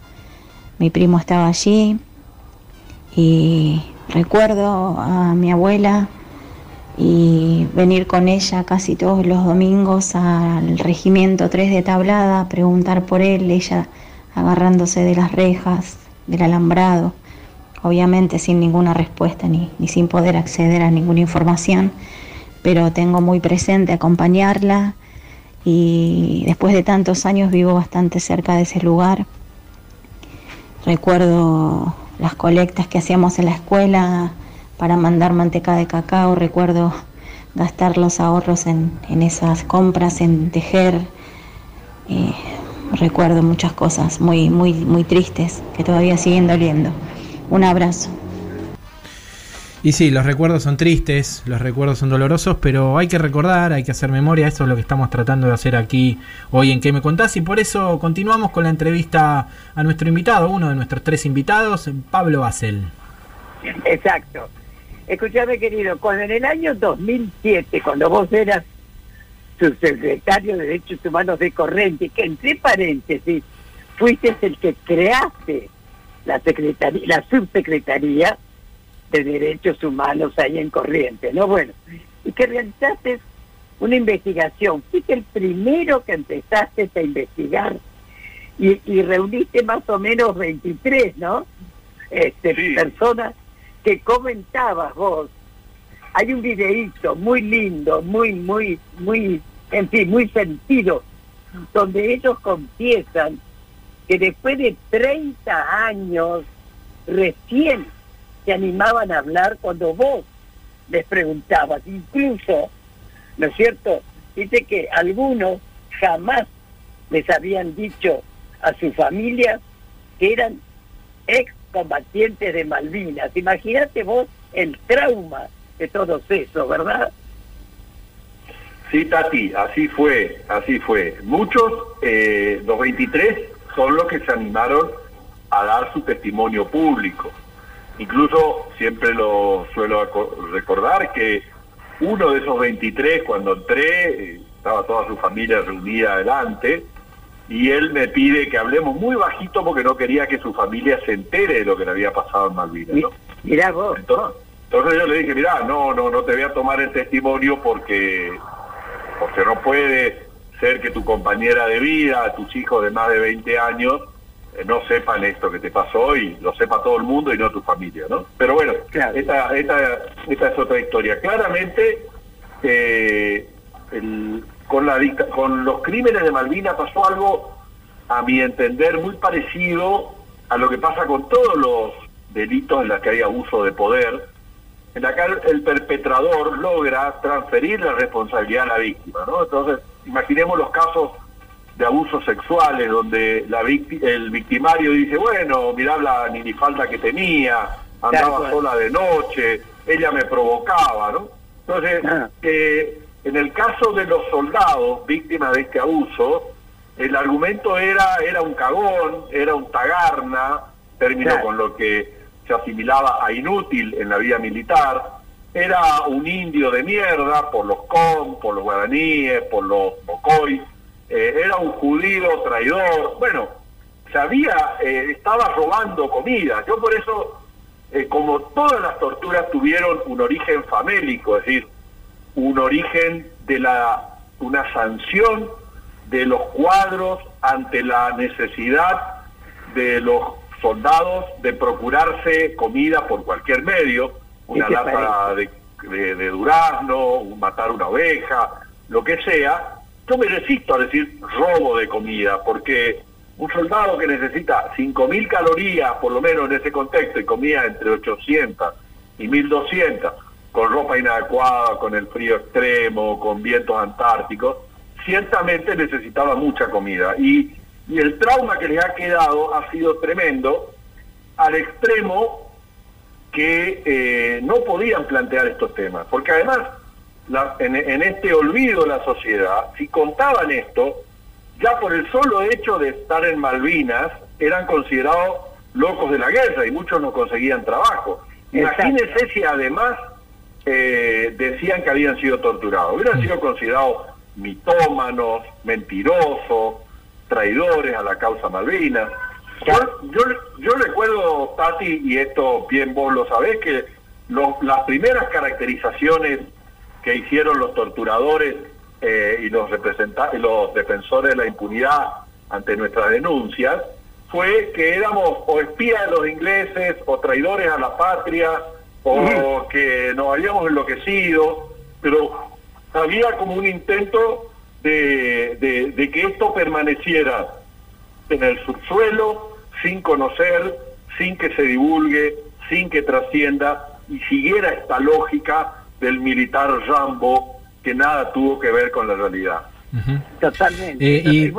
[SPEAKER 10] mi primo estaba allí. Y recuerdo a mi abuela y venir con ella casi todos los domingos al regimiento 3 de Tablada preguntar por él, ella agarrándose de las rejas, del alambrado, obviamente sin ninguna respuesta ni, ni sin poder acceder a ninguna información, pero tengo muy presente acompañarla y después de tantos años vivo bastante cerca de ese lugar. Recuerdo las colectas que hacíamos en la escuela, para mandar manteca de cacao. Recuerdo gastar los ahorros en, esas compras, en tejer. Eh, recuerdo muchas cosas muy, muy, muy tristes que todavía siguen doliendo. Un abrazo.
[SPEAKER 1] Y sí, los recuerdos son tristes, los recuerdos son dolorosos, pero hay que recordar, hay que hacer memoria, eso es lo que estamos tratando de hacer aquí hoy en ¿Qué me contás? Y por eso continuamos con la entrevista a nuestro invitado, uno de nuestros tres invitados, Pablo Basel.
[SPEAKER 2] Exacto. Escuchame, querido, cuando en el año 2007, cuando vos eras subsecretario de Derechos Humanos de Corriente, que entre paréntesis, fuiste el que creaste la, secretaría, la subsecretaría de Derechos Humanos ahí en Corriente, ¿no? Bueno, y que realizaste una investigación, fuiste el primero que empezaste a investigar y, y reuniste más o menos 23, ¿no? Este, Personas que comentabas vos, hay un videíto muy lindo, muy, muy, muy, en fin, muy sentido, donde ellos confiesan que después de 30 años recién se animaban a hablar cuando vos les preguntabas, incluso, ¿no es cierto? Dice que algunos jamás les habían dicho a su familia que eran ex combatientes de Malvinas. Imagínate vos el trauma de todo eso, ¿verdad?
[SPEAKER 6] Sí, Tati, así fue, así fue. Muchos, eh, los 23, son los que se animaron a dar su testimonio público. Incluso siempre lo suelo recordar que uno de esos 23, cuando entré, estaba toda su familia reunida adelante, y él me pide que hablemos muy bajito porque no quería que su familia se entere de lo que le había pasado en Malvinas. ¿no?
[SPEAKER 2] Mirá vos.
[SPEAKER 6] Entonces, yo le dije, mirá, no, no, no te voy a tomar el testimonio porque, porque no puede ser que tu compañera de vida, tus hijos de más de 20 años, no sepan esto que te pasó y lo sepa todo el mundo y no tu familia, ¿no? Pero bueno, esta, esta, esta es otra historia. Claramente, eh, el, con, la, con los crímenes de Malvinas pasó algo, a mi entender, muy parecido a lo que pasa con todos los delitos en los que hay abuso de poder, en la que el perpetrador logra transferir la responsabilidad a la víctima. ¿no? Entonces, imaginemos los casos de abusos sexuales donde la el victimario dice, bueno, mirá la ni falta que tenía, andaba sola de noche, ella me provocaba, ¿no? Entonces, ah. eh, en el caso de los soldados víctimas de este abuso, el argumento era, era un cagón, era un tagarna, término con lo que se asimilaba a inútil en la vida militar, era un indio de mierda por los com, por los guaraníes, por los mocoy, eh, era un judío traidor, bueno, sabía, eh, estaba robando comida. Yo por eso, eh, como todas las torturas tuvieron un origen famélico, es decir, un origen de la una sanción de los cuadros ante la necesidad de los soldados de procurarse comida por cualquier medio, una lata de, de, durazno, matar una oveja, lo que sea. Yo me resisto a decir robo de comida, porque un soldado que necesita 5.000 calorías, por lo menos en ese contexto, y comida entre 800 y 1.200, con ropa inadecuada, con el frío extremo, con vientos antárticos, ciertamente necesitaba mucha comida. Y, el trauma que les ha quedado ha sido tremendo, al extremo que eh, no podían plantear estos temas. Porque además, en, este olvido de la sociedad, si contaban esto, ya por el solo hecho de estar en Malvinas, eran considerados locos de la guerra y muchos no conseguían trabajo. Imagínense si además eh, decían que habían sido torturados. Hubieran sido considerados mitómanos, mentirosos, traidores a la causa Malvinas. Yo, yo, recuerdo, Tati, y esto bien vos lo sabés, que las primeras caracterizaciones que hicieron los torturadores eh, y los, los defensores de la impunidad ante nuestras denuncias fue que éramos o espías de los ingleses o traidores a la patria o que nos habíamos enloquecido, pero había como un intento de, de que esto permaneciera en el subsuelo, sin conocer, sin que se divulgue, sin que trascienda y siguiera esta lógica del militar Rambo que nada tuvo que ver con la realidad.
[SPEAKER 2] Totalmente.
[SPEAKER 1] Eh, y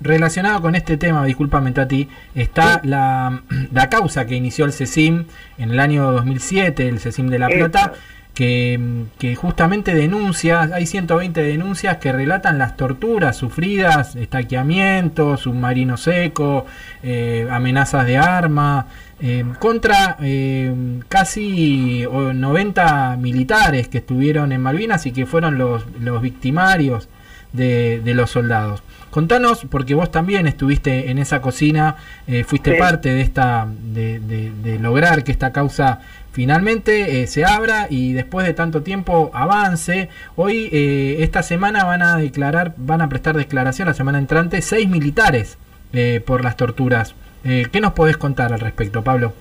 [SPEAKER 1] relacionado con este tema, discúlpame Tati, está la, [clears throat] la, causa que inició el CECIM en el año 2007, el CECIM de La Plata, que, que, justamente denuncia, hay 120 denuncias que relatan las torturas sufridas, estaqueamientos, submarino seco, eh, amenazas de arma, eh, contra eh, casi 90 militares que estuvieron en Malvinas y que fueron los, los victimarios de, los soldados. Contanos, porque vos también estuviste en esa cocina, eh, fuiste parte de esta, de, lograr que esta causa finalmente se abra y después de tanto tiempo avance. Hoy, esta semana van a declarar, van a prestar declaración la semana entrante seis militares por las torturas eh, ¿Qué nos podés contar al respecto, Pablo?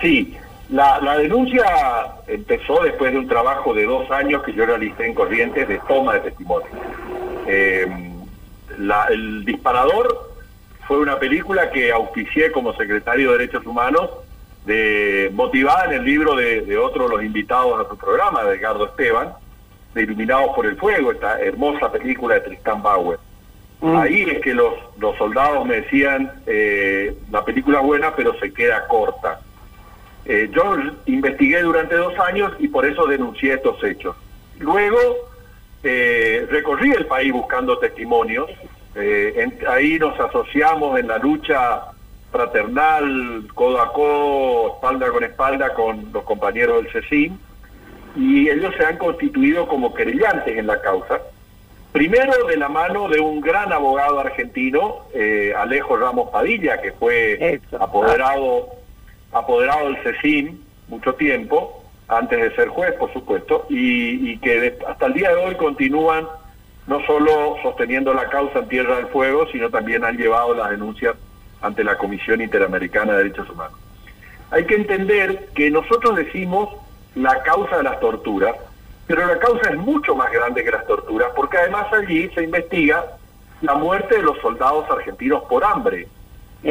[SPEAKER 6] Sí, la, denuncia empezó después de un trabajo de dos años que yo realicé en Corrientes de toma de testimonio. Eh, el disparador fue una película que auspicié como secretario de Derechos Humanos, de, motivada en el libro de, otro de los invitados a su programa, de Edgardo Esteban, de Iluminados por el Fuego, esta hermosa película de Tristan Bauer. Mm. Ahí es que los, los soldados me decían, eh, la película es buena, pero se queda corta. Eh, yo investigué durante dos años y por eso denuncié estos hechos. Luego eh, recorrí el país buscando testimonios. ahí nos asociamos en la lucha fraternal, codo a codo, espalda con espalda con los compañeros del CECIM y ellos se han constituido como querellantes en la causa Primero de la mano de un gran abogado argentino, eh, Alejo Ramos Padilla, que fue apoderado, apoderado del CECIM mucho tiempo, antes de ser juez, por supuesto, y, que hasta el día de hoy continúan no solo sosteniendo la causa en Tierra del Fuego, sino también han llevado las denuncias ante la Comisión Interamericana de Derechos Humanos. Hay que entender que nosotros decimos la causa de las torturas, pero la causa es mucho más grande que las torturas, porque además allí se investiga la muerte de los soldados argentinos por hambre.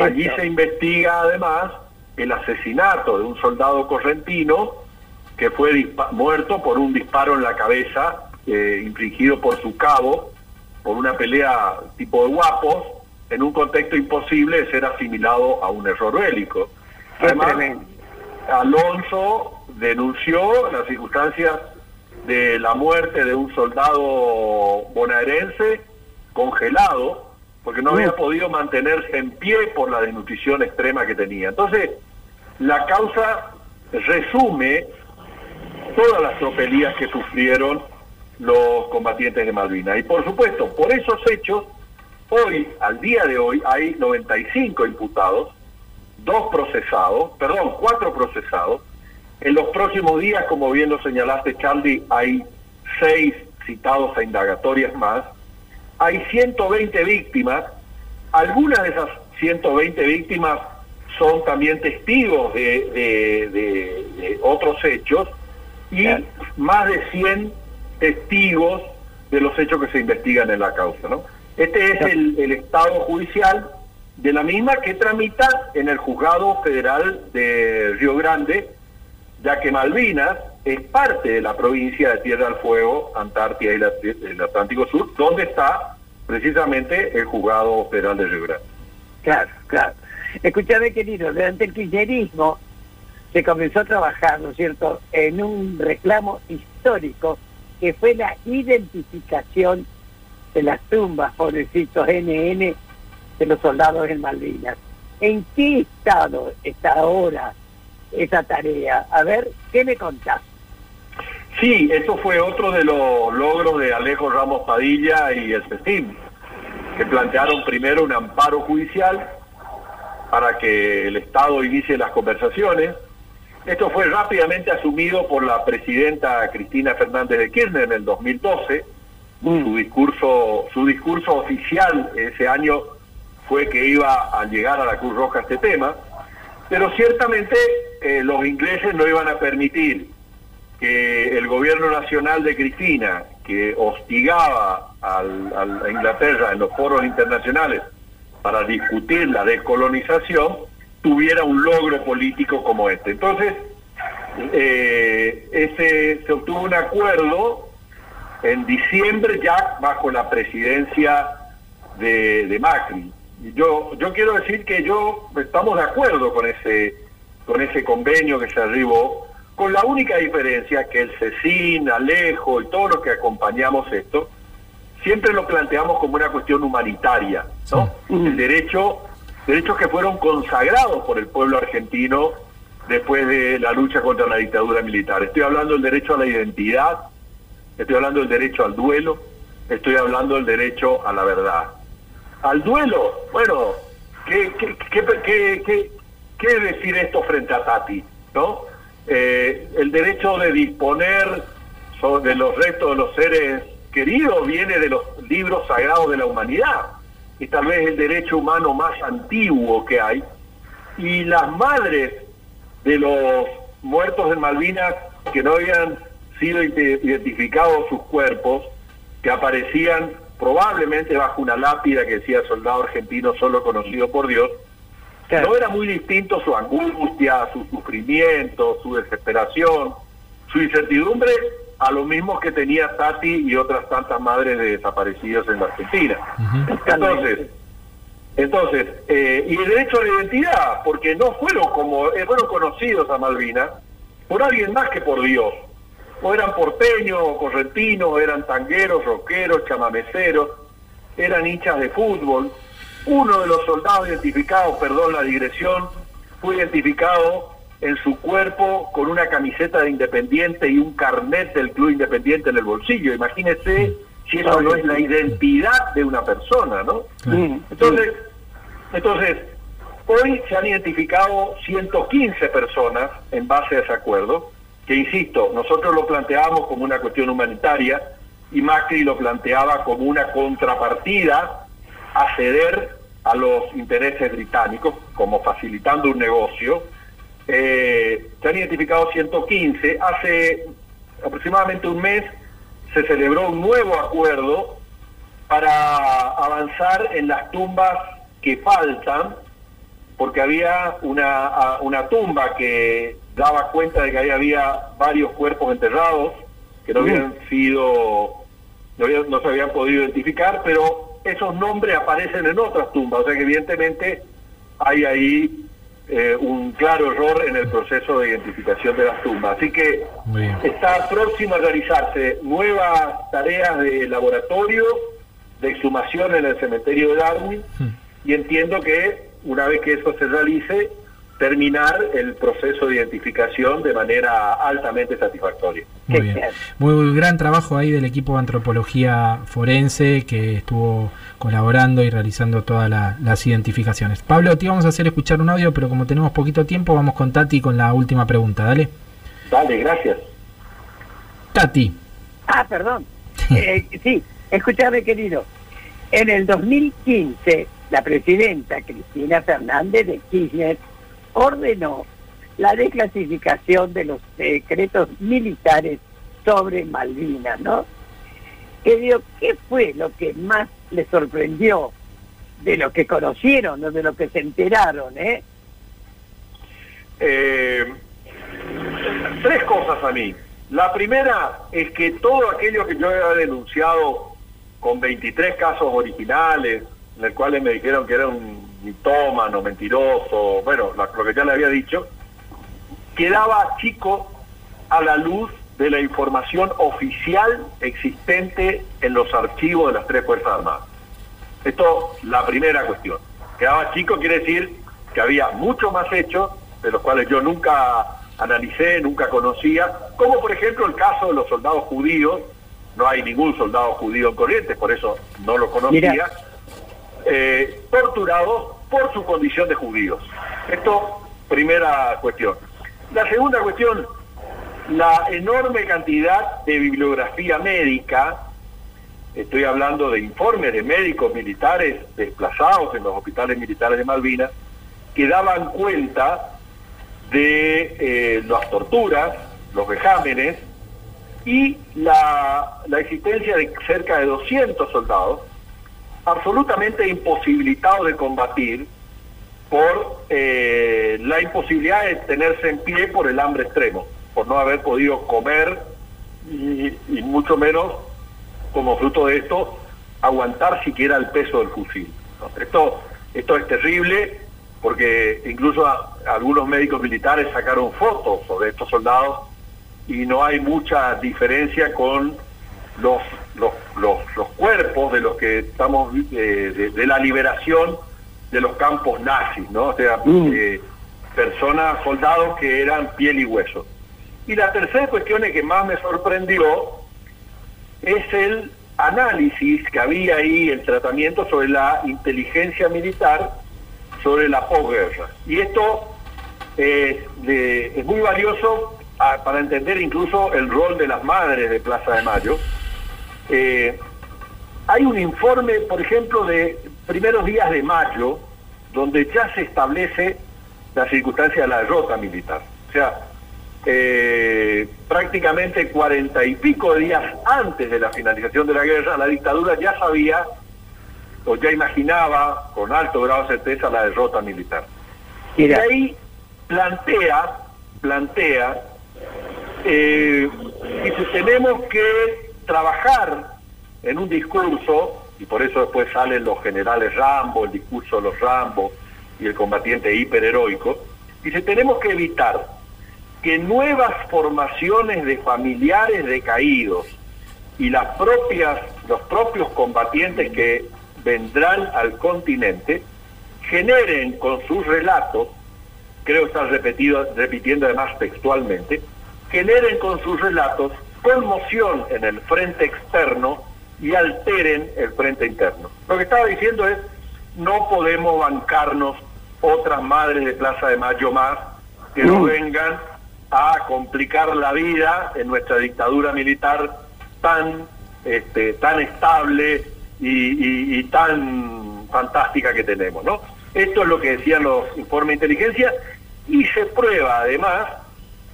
[SPEAKER 6] Allí se investiga además el asesinato de un soldado correntino que fue muerto por un disparo en la cabeza eh, infligido por su cabo, por una pelea tipo de guapos, en un contexto imposible de ser asimilado a un error bélico. Además, Alonso denunció las circunstancias de la muerte de un soldado bonaerense congelado, porque no había podido mantenerse en pie por la desnutrición extrema que tenía. Entonces, la causa resume todas las tropelías que sufrieron los combatientes de Malvinas. Y por supuesto, por esos hechos, hoy, al día de hoy, hay 95 imputados, dos procesados, perdón, cuatro procesados, en los próximos días, como bien lo señalaste, Charlie, hay seis citados a indagatorias más. Hay 120 víctimas. Algunas de esas 120 víctimas son también testigos de, otros hechos y más de 100 testigos de los hechos que se investigan en la causa. ¿no? Este es el, el estado judicial de la misma que tramita en el juzgado federal de Río Grande ya que Malvinas es parte de la provincia de Tierra del Fuego, Antártida y el Atlántico Sur, donde está precisamente el juzgado federal de Río Grande.
[SPEAKER 2] Claro, claro. Escúchame, querido, durante el kirchnerismo se comenzó a trabajar, ¿no es cierto?, en un reclamo histórico que fue la identificación de las tumbas, pobrecitos NN, de los soldados en Malvinas. ¿En qué estado está ahora esa tarea? A ver, ¿qué me contás?
[SPEAKER 6] Sí, eso fue otro de los logros de Alejo Ramos Padilla y el CECIM, que plantearon primero un amparo judicial para que el Estado inicie las conversaciones. Esto fue rápidamente asumido por la presidenta Cristina Fernández de Kirchner en el 2012.
[SPEAKER 2] Mm.
[SPEAKER 6] Su discurso, su discurso oficial ese año fue que iba a llegar a la Cruz Roja este tema, pero ciertamente eh, los ingleses no iban a permitir que el gobierno nacional de Cristina, que hostigaba al- a Inglaterra en los foros internacionales para discutir la descolonización, tuviera un logro político como este. Entonces, eh, ese, se obtuvo un acuerdo en diciembre ya bajo la presidencia de, de Macri. Yo, yo quiero decir que yo estamos de acuerdo con ese, con ese convenio que se arribó, con la única diferencia que el CECIN, Alejo y todos los que acompañamos esto, siempre lo planteamos como una cuestión humanitaria, ¿no? El derecho, derechos que fueron consagrados por el pueblo argentino después de la lucha contra la dictadura militar. Estoy hablando del derecho a la identidad, estoy hablando del derecho al duelo, estoy hablando del derecho a la verdad. Al duelo, bueno, ¿qué, qué, qué, qué- decir esto frente a Tati? ¿no? Eh, el derecho de disponer sobre los restos de los seres queridos viene de los libros sagrados de la humanidad y tal vez el derecho humano más antiguo que hay. Y las madres de los muertos en Malvinas que no habían sido ide- identificados sus cuerpos, que aparecían probablemente bajo una lápida que decía soldado argentino solo conocido por Dios, no era muy distinto su angustia, su sufrimiento, su desesperación, su incertidumbre a lo mismo que tenía Tati y otras tantas madres de desaparecidos en la Argentina. Entonces, entonces eh, y el derecho a la identidad, porque no fueron como eh, fueron conocidos a Malvinas por alguien más que por Dios. O eran porteños, o correntinos, eran tangueros, rockeros, chamameceros, eran hinchas de fútbol. Uno de los soldados identificados, perdón la digresión, fue identificado en su cuerpo con una camiseta de Independiente y un carnet del Club Independiente en el bolsillo. Imagínese si eso no es la identidad de una persona, ¿no? Entonces, entonces, hoy se han identificado 115 personas en base a ese acuerdo, que insisto, nosotros lo planteamos como una cuestión humanitaria y Macri lo planteaba como una contrapartida a ceder a los intereses británicos, como facilitando un negocio. Eh, se han identificado 115. Hace aproximadamente un mes se celebró un nuevo acuerdo para avanzar en las tumbas que faltan, porque había una, una tumba que daba cuenta de que ahí había varios cuerpos enterrados que no habían sido, no, habían- no se habían podido identificar, pero esos nombres aparecen en otras tumbas, o sea que evidentemente hay ahí eh, un claro error en el proceso de identificación de las tumbas. Así que está próximo a realizarse nuevas tareas de laboratorio, de exhumación en el cementerio de Darwin, y entiendo que una vez que eso se realice, terminar el proceso de identificación de manera altamente satisfactoria.
[SPEAKER 1] Muy bien. Muy gran trabajo ahí del equipo de antropología forense que estuvo colaborando y realizando todas la- las identificaciones. Pablo, te íbamos a hacer escuchar un audio, pero como tenemos poquito tiempo, vamos con Tati con la última pregunta. Dale.
[SPEAKER 6] Dale, gracias.
[SPEAKER 1] Tati.
[SPEAKER 2] Ah, perdón. Eh, sí, escúchame, querido. En el 2015, la presidenta Cristina Fernández de Kirchner ordenó la desclasificación de los secretos militares sobre Malvinas, ¿no? Querido, ¿qué fue lo que más le sorprendió de lo que conocieron o de lo que se enteraron, eh?
[SPEAKER 6] Eh, tres cosas a mí. La primera es que todo aquello que yo había denunciado con 23 casos originales, en los cuales me dijeron que era un mitómano, mentiroso, bueno, lo que ya le había dicho, quedaba chico a la luz de la información oficial existente en los archivos de las tres Fuerzas Armadas. Esto, la primera cuestión. Quedaba chico quiere decir que había mucho más hechos, de los cuales yo nunca analicé, nunca conocía, como por ejemplo el caso de los soldados judíos, no hay ningún soldado judío en Corrientes, por eso no lo conocía, eh, torturados por su condición de judíos. Esto, primera cuestión. La segunda cuestión, la enorme cantidad de bibliografía médica, estoy hablando de informes de médicos militares desplazados en los hospitales militares de Malvinas, que daban cuenta de eh, las torturas, los vejámenes y la, la existencia de cerca de 200 soldados absolutamente imposibilitados de combatir por eh, la imposibilidad de tenerse en pie por el hambre extremo, por no haber podido comer y, mucho menos, como fruto de esto, aguantar siquiera el peso del fusil. Esto, esto es terrible porque incluso algunos médicos militares sacaron fotos sobre estos soldados y no hay mucha diferencia con los, los, los, cuerpos de los que estamos, eh, de, la liberación de los campos nazis, ¿no? O sea, mm. eh, personas, soldados que eran piel y hueso. Y la tercera cuestión que más me sorprendió es el análisis que había ahí, el tratamiento sobre la inteligencia militar sobre la posguerra. Y esto eh, es muy valioso para entender incluso el rol de las madres de Plaza de Mayo. Eh, hay un informe, por ejemplo, de primeros días de mayo, donde ya se establece la circunstancia de la derrota militar. O sea, eh, prácticamente cuarenta y pico de días antes de la finalización de la guerra, la dictadura ya sabía o ya imaginaba con alto grado de certeza la derrota militar. Y ahí plantea, plantea, eh, si tenemos que trabajar en un discurso, y por eso después salen los generales Rambo, el discurso de los Rambo y el combatiente hiperheroico, dice, tenemos que evitar que nuevas formaciones de familiares decaídos y las propias, los propios combatientes que vendrán al continente generen con sus relatos, creo estar repetido, repitiendo además textualmente, generen con sus relatos conmoción en el frente externo y alteren el frente interno. Lo que estaba diciendo es, no podemos bancarnos otras madres de Plaza de Mayo más que no mm. vengan a complicar la vida en nuestra dictadura militar tan, este, tan estable y, tan fantástica que tenemos, ¿no? Esto es lo que decían los informes de inteligencia y se prueba además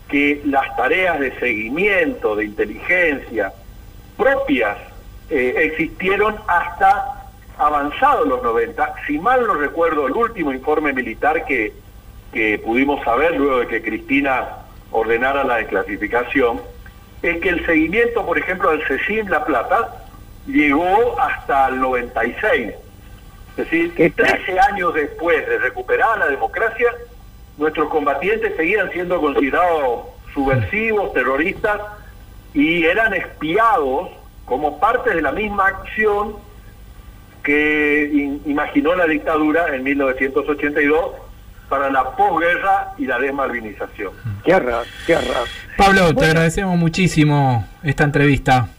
[SPEAKER 6] que las tareas de seguimiento, de inteligencia propias eh, existieron hasta avanzados los 90. Si mal no recuerdo, el último informe militar que, que pudimos saber luego de que Cristina ordenara la desclasificación, es que el seguimiento, por ejemplo, del CECIM La Plata, llegó hasta el 96. Es decir, que 13 años después de recuperar la democracia, nuestros combatientes seguían siendo considerados subversivos, terroristas, y eran espiados como parte de la misma acción que imaginó la dictadura en 1982 para la posguerra y la desmalvinización.
[SPEAKER 2] Qué raro, qué raro.
[SPEAKER 1] Pablo, te agradecemos muchísimo esta entrevista.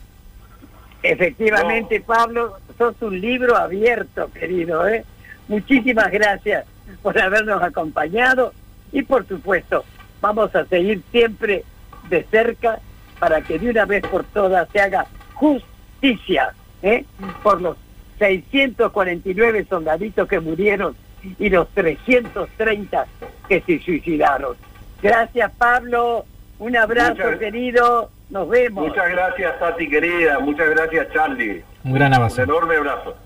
[SPEAKER 2] Efectivamente, Pablo, sos un libro abierto, querido. ¿eh? Muchísimas gracias por habernos acompañado y por supuesto vamos a seguir siempre de cerca para que de una vez por todas se haga justicia ¿eh? por los 649 soldaditos que murieron y los 330 que se suicidaron. Gracias Pablo, un abrazo querido nos vemos.
[SPEAKER 6] Muchas gracias, Tati querida. Muchas gracias, Charlie.
[SPEAKER 1] Un gran abrazo.
[SPEAKER 6] Un enorme abrazo.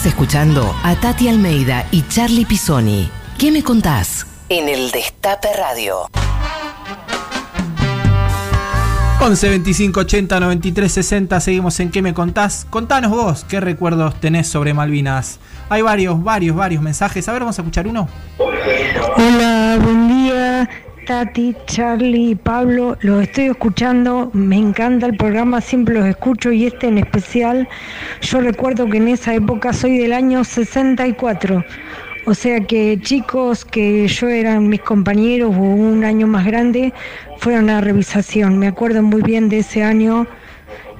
[SPEAKER 5] Estás escuchando a Tati Almeida y Charlie Pisoni. ¿Qué me contás? En el Destape Radio.
[SPEAKER 1] 11 25 80 93 60 seguimos en ¿Qué me contás? Contanos vos qué recuerdos tenés sobre Malvinas. Hay varios, varios, varios mensajes. A ver, vamos a escuchar uno.
[SPEAKER 11] Hola, buen día. Tati, Charlie, Pablo, los estoy escuchando, me encanta el programa, siempre los escucho y este en especial, yo recuerdo que en esa época soy del año 64, o sea que chicos que yo eran mis compañeros o un año más grande fueron a revisación, me acuerdo muy bien de ese año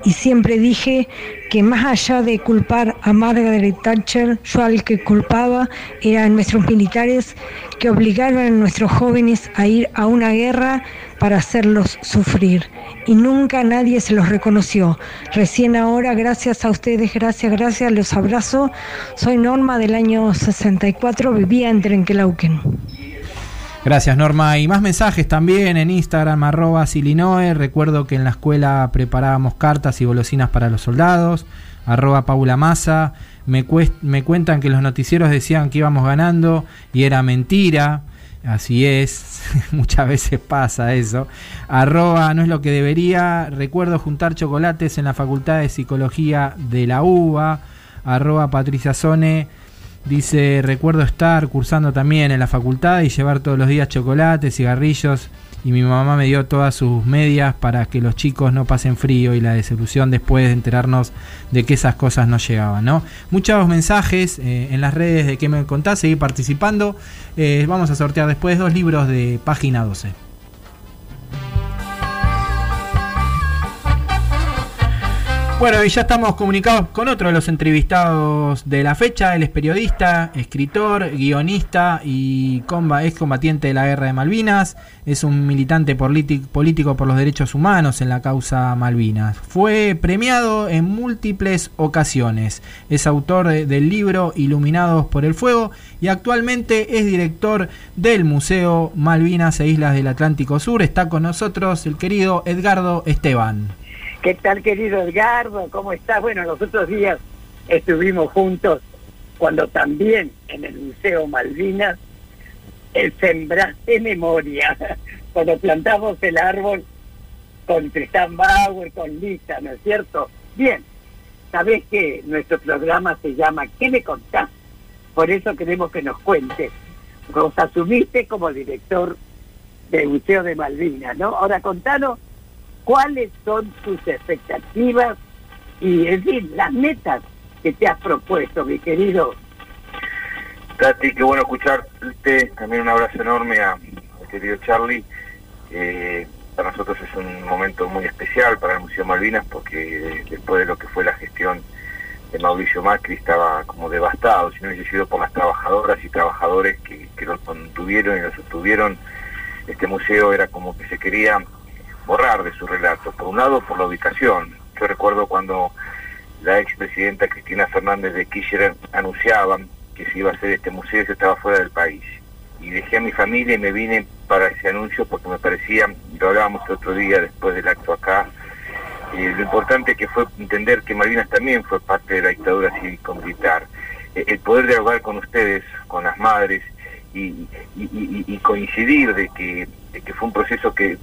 [SPEAKER 11] y siempre dije que más allá de culpar a Margaret Thatcher, yo al que culpaba eran nuestros militares que obligaron a nuestros jóvenes a ir a una guerra para hacerlos sufrir. Y nunca nadie se los reconoció. Recién ahora, gracias a ustedes, gracias, gracias, los abrazo. Soy Norma del año 64, vivía en Trenquelauquen.
[SPEAKER 1] Gracias Norma. Y más mensajes también en Instagram, arroba Silinoe. Recuerdo que en la escuela preparábamos cartas y golosinas para los soldados. Arroba Paula Massa. Me, me cuentan que los noticieros decían que íbamos ganando y era mentira. Así es, [laughs] muchas veces pasa eso. Arroba no es lo que debería. Recuerdo juntar chocolates en la Facultad de Psicología de la UBA. Arroba Patricia Zone Dice, recuerdo estar cursando también en la facultad y llevar todos los días chocolates, cigarrillos y mi mamá me dio todas sus medias para que los chicos no pasen frío y la desilusión después de enterarnos de que esas cosas no llegaban, ¿no? Muchos mensajes eh, en las redes de que me contás, seguir participando. Eh, vamos a sortear después dos libros de página 12. Bueno, y ya estamos comunicados con otro de los entrevistados de la fecha. Él es periodista, escritor, guionista y comba, combatiente de la guerra de Malvinas. Es un militante político por los derechos humanos en la causa Malvinas. Fue premiado en múltiples ocasiones. Es autor del libro Iluminados por el Fuego y actualmente es director del Museo Malvinas e Islas del Atlántico Sur. Está con nosotros el querido Edgardo Esteban.
[SPEAKER 2] ¿Qué tal, querido Edgardo? ¿Cómo estás? Bueno, los otros días estuvimos juntos cuando también en el Museo Malvinas el sembraste memoria, [laughs] cuando plantamos el árbol con Tristán Bauer, con Lisa, ¿no es cierto? Bien, sabés que nuestro programa se llama ¿Qué me contás? Por eso queremos que nos cuentes. Vos asumiste como director del Museo de Malvinas, ¿no? Ahora contanos cuáles son tus expectativas y, en fin, las metas que te has propuesto, mi querido.
[SPEAKER 12] Tati, qué bueno escucharte. También un abrazo enorme a, mi querido Charlie. Eh, para nosotros es un momento muy especial para el Museo Malvinas porque después de lo que fue la gestión de Mauricio Macri estaba como devastado, si no hubiese sido por las trabajadoras y trabajadores que, que lo contuvieron y lo sostuvieron, este museo era como que se quería borrar de su relato. Por un lado, por la ubicación. Yo recuerdo cuando la expresidenta Cristina Fernández de Kirchner anunciaba que se iba a hacer este museo, yo estaba fuera del país. Y dejé a mi familia y me vine para ese anuncio porque me parecía, lo hablábamos el otro día después del acto acá, eh, lo importante que fue entender que Malvinas también fue parte de la dictadura cívico-militar. Eh, el poder dialogar con ustedes, con las madres, y, y coincidir de que, que fue un proceso que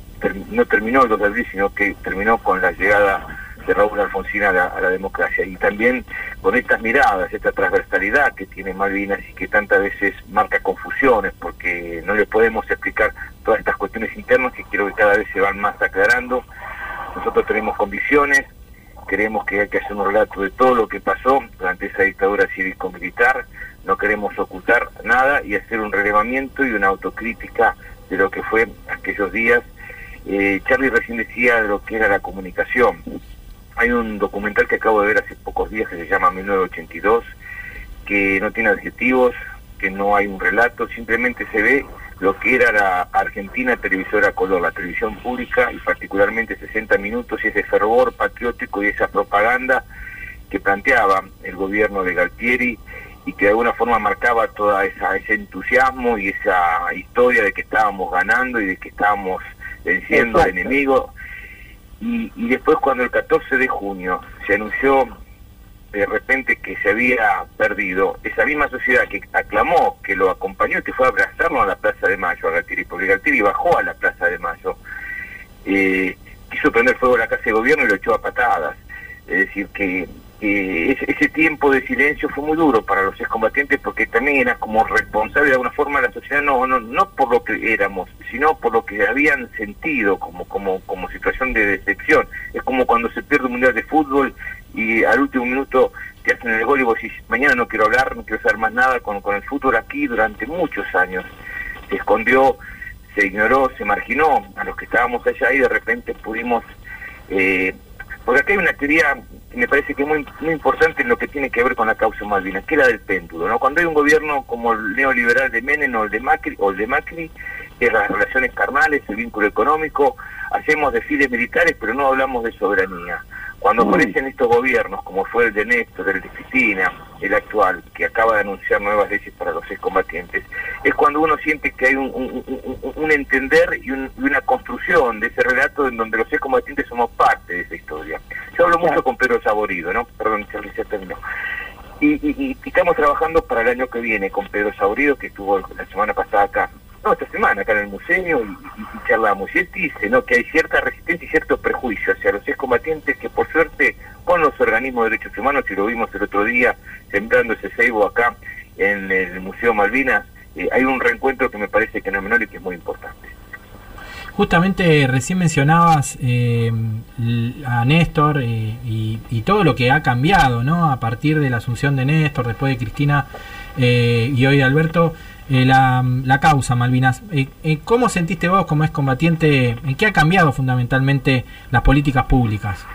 [SPEAKER 12] no terminó el 2 de abril, sino que terminó con la llegada de Raúl Alfonsín a la, democracia. Y también con estas miradas, esta transversalidad que tiene Malvinas y que tantas veces marca confusiones, porque no le podemos explicar todas estas cuestiones internas que creo que cada vez se van más aclarando. Nosotros tenemos convicciones, queremos que hay que hacer un relato de todo lo que pasó durante esa dictadura cívico-militar, no queremos ocultar nada y hacer un relevamiento y una autocrítica de lo que fue aquellos días eh, Charlie recién decía de lo que era la comunicación. Hay un documental que acabo de ver hace pocos días que se llama 1982, que no tiene adjetivos, que no hay un relato, simplemente se ve lo que era la Argentina televisora color, la televisión pública y particularmente 60 minutos y ese fervor patriótico y esa propaganda que planteaba el gobierno de Galtieri y que de alguna forma marcaba toda esa ese entusiasmo y esa historia de que estábamos ganando y de que estábamos venciendo al enemigo. Y, y después cuando el 14 de junio se anunció de repente que se había perdido, esa misma sociedad que aclamó, que lo acompañó y que fue a abrazarlo a la Plaza de Mayo, a Galtieri, porque Galtieri bajó a la Plaza de Mayo, eh, quiso prender fuego a la Casa de Gobierno y lo echó a patadas. Es decir, que ese, tiempo de silencio fue muy duro para los excombatientes porque también eran como responsables de alguna forma de la sociedad, no, no, no por lo que éramos, sino por lo que habían sentido como, como, como situación de decepción. Es como cuando se pierde un mundial de fútbol y al último minuto te hacen el gol y vos decís, mañana no quiero hablar, no quiero saber más nada con, con el fútbol aquí durante muchos años. Se escondió, se ignoró, se marginó a los que estábamos allá y de repente pudimos... Eh, porque acá hay una teoría me parece que es muy, muy importante en lo que tiene que ver con la causa Malvinas, que es la del péndulo. ¿no? Cuando hay un gobierno como el neoliberal de Menem o el de Macri, o el de Macri es las relaciones carnales, el vínculo económico, hacemos desfiles militares, pero no hablamos de soberanía. Cuando aparecen estos gobiernos, como fue el de Néstor, el de Cristina, el actual, que acaba de anunciar nuevas leyes para los excombatientes, es cuando uno siente que hay un, un, entender y, una construcción de ese relato en donde los excombatientes somos parte de esa historia. Yo hablo mucho con Pedro Saborido, ¿no? Perdón, Charlie, se terminó. Y, y, y, estamos trabajando para el año que viene con Pedro Saborido, que estuvo la semana pasada acá esta semana acá en el museo y, charlamos. Y él dice ¿no? que hay cierta resistencia y cierto prejuicio hacia los excombatientes que por suerte con los organismos de derechos humanos, y lo vimos el otro día sembrando ese ceibo acá en el Museo Malvinas, eh, hay un reencuentro que me parece que no es menor y que es muy importante.
[SPEAKER 1] Justamente recién mencionabas eh, a Néstor eh, y, todo lo que ha cambiado ¿no? a partir de la asunción de Néstor, después de Cristina y hoy de Alberto. Eh, la, la, causa Malvinas. Eh, eh, ¿Cómo sentiste vos como es combatiente? ¿En qué ha cambiado fundamentalmente las políticas públicas?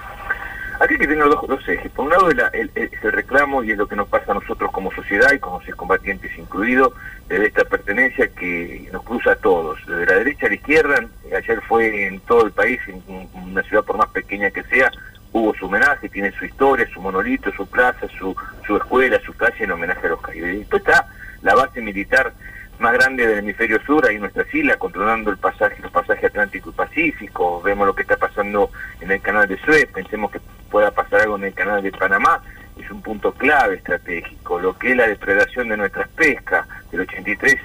[SPEAKER 12] Aquí que tener dos, dos ejes. Por un lado, el, el, el, reclamo y es lo que nos pasa a nosotros como sociedad y como combatientes incluidos, de esta pertenencia que nos cruza a todos, desde la derecha a la izquierda. Ayer fue en todo el país, en una ciudad por más pequeña que sea, hubo su homenaje, tiene su historia, su monolito, su plaza, su, su escuela, su calle en homenaje a los caídos. Y después está la base militar más grande del hemisferio sur, ahí nuestra isla, controlando el pasaje, los pasajes Atlántico y Pacífico, vemos lo que está pasando en el canal de Suez, pensemos que pueda pasar algo en el canal de Panamá, es un punto clave estratégico, lo que es la depredación de nuestras pescas, del 83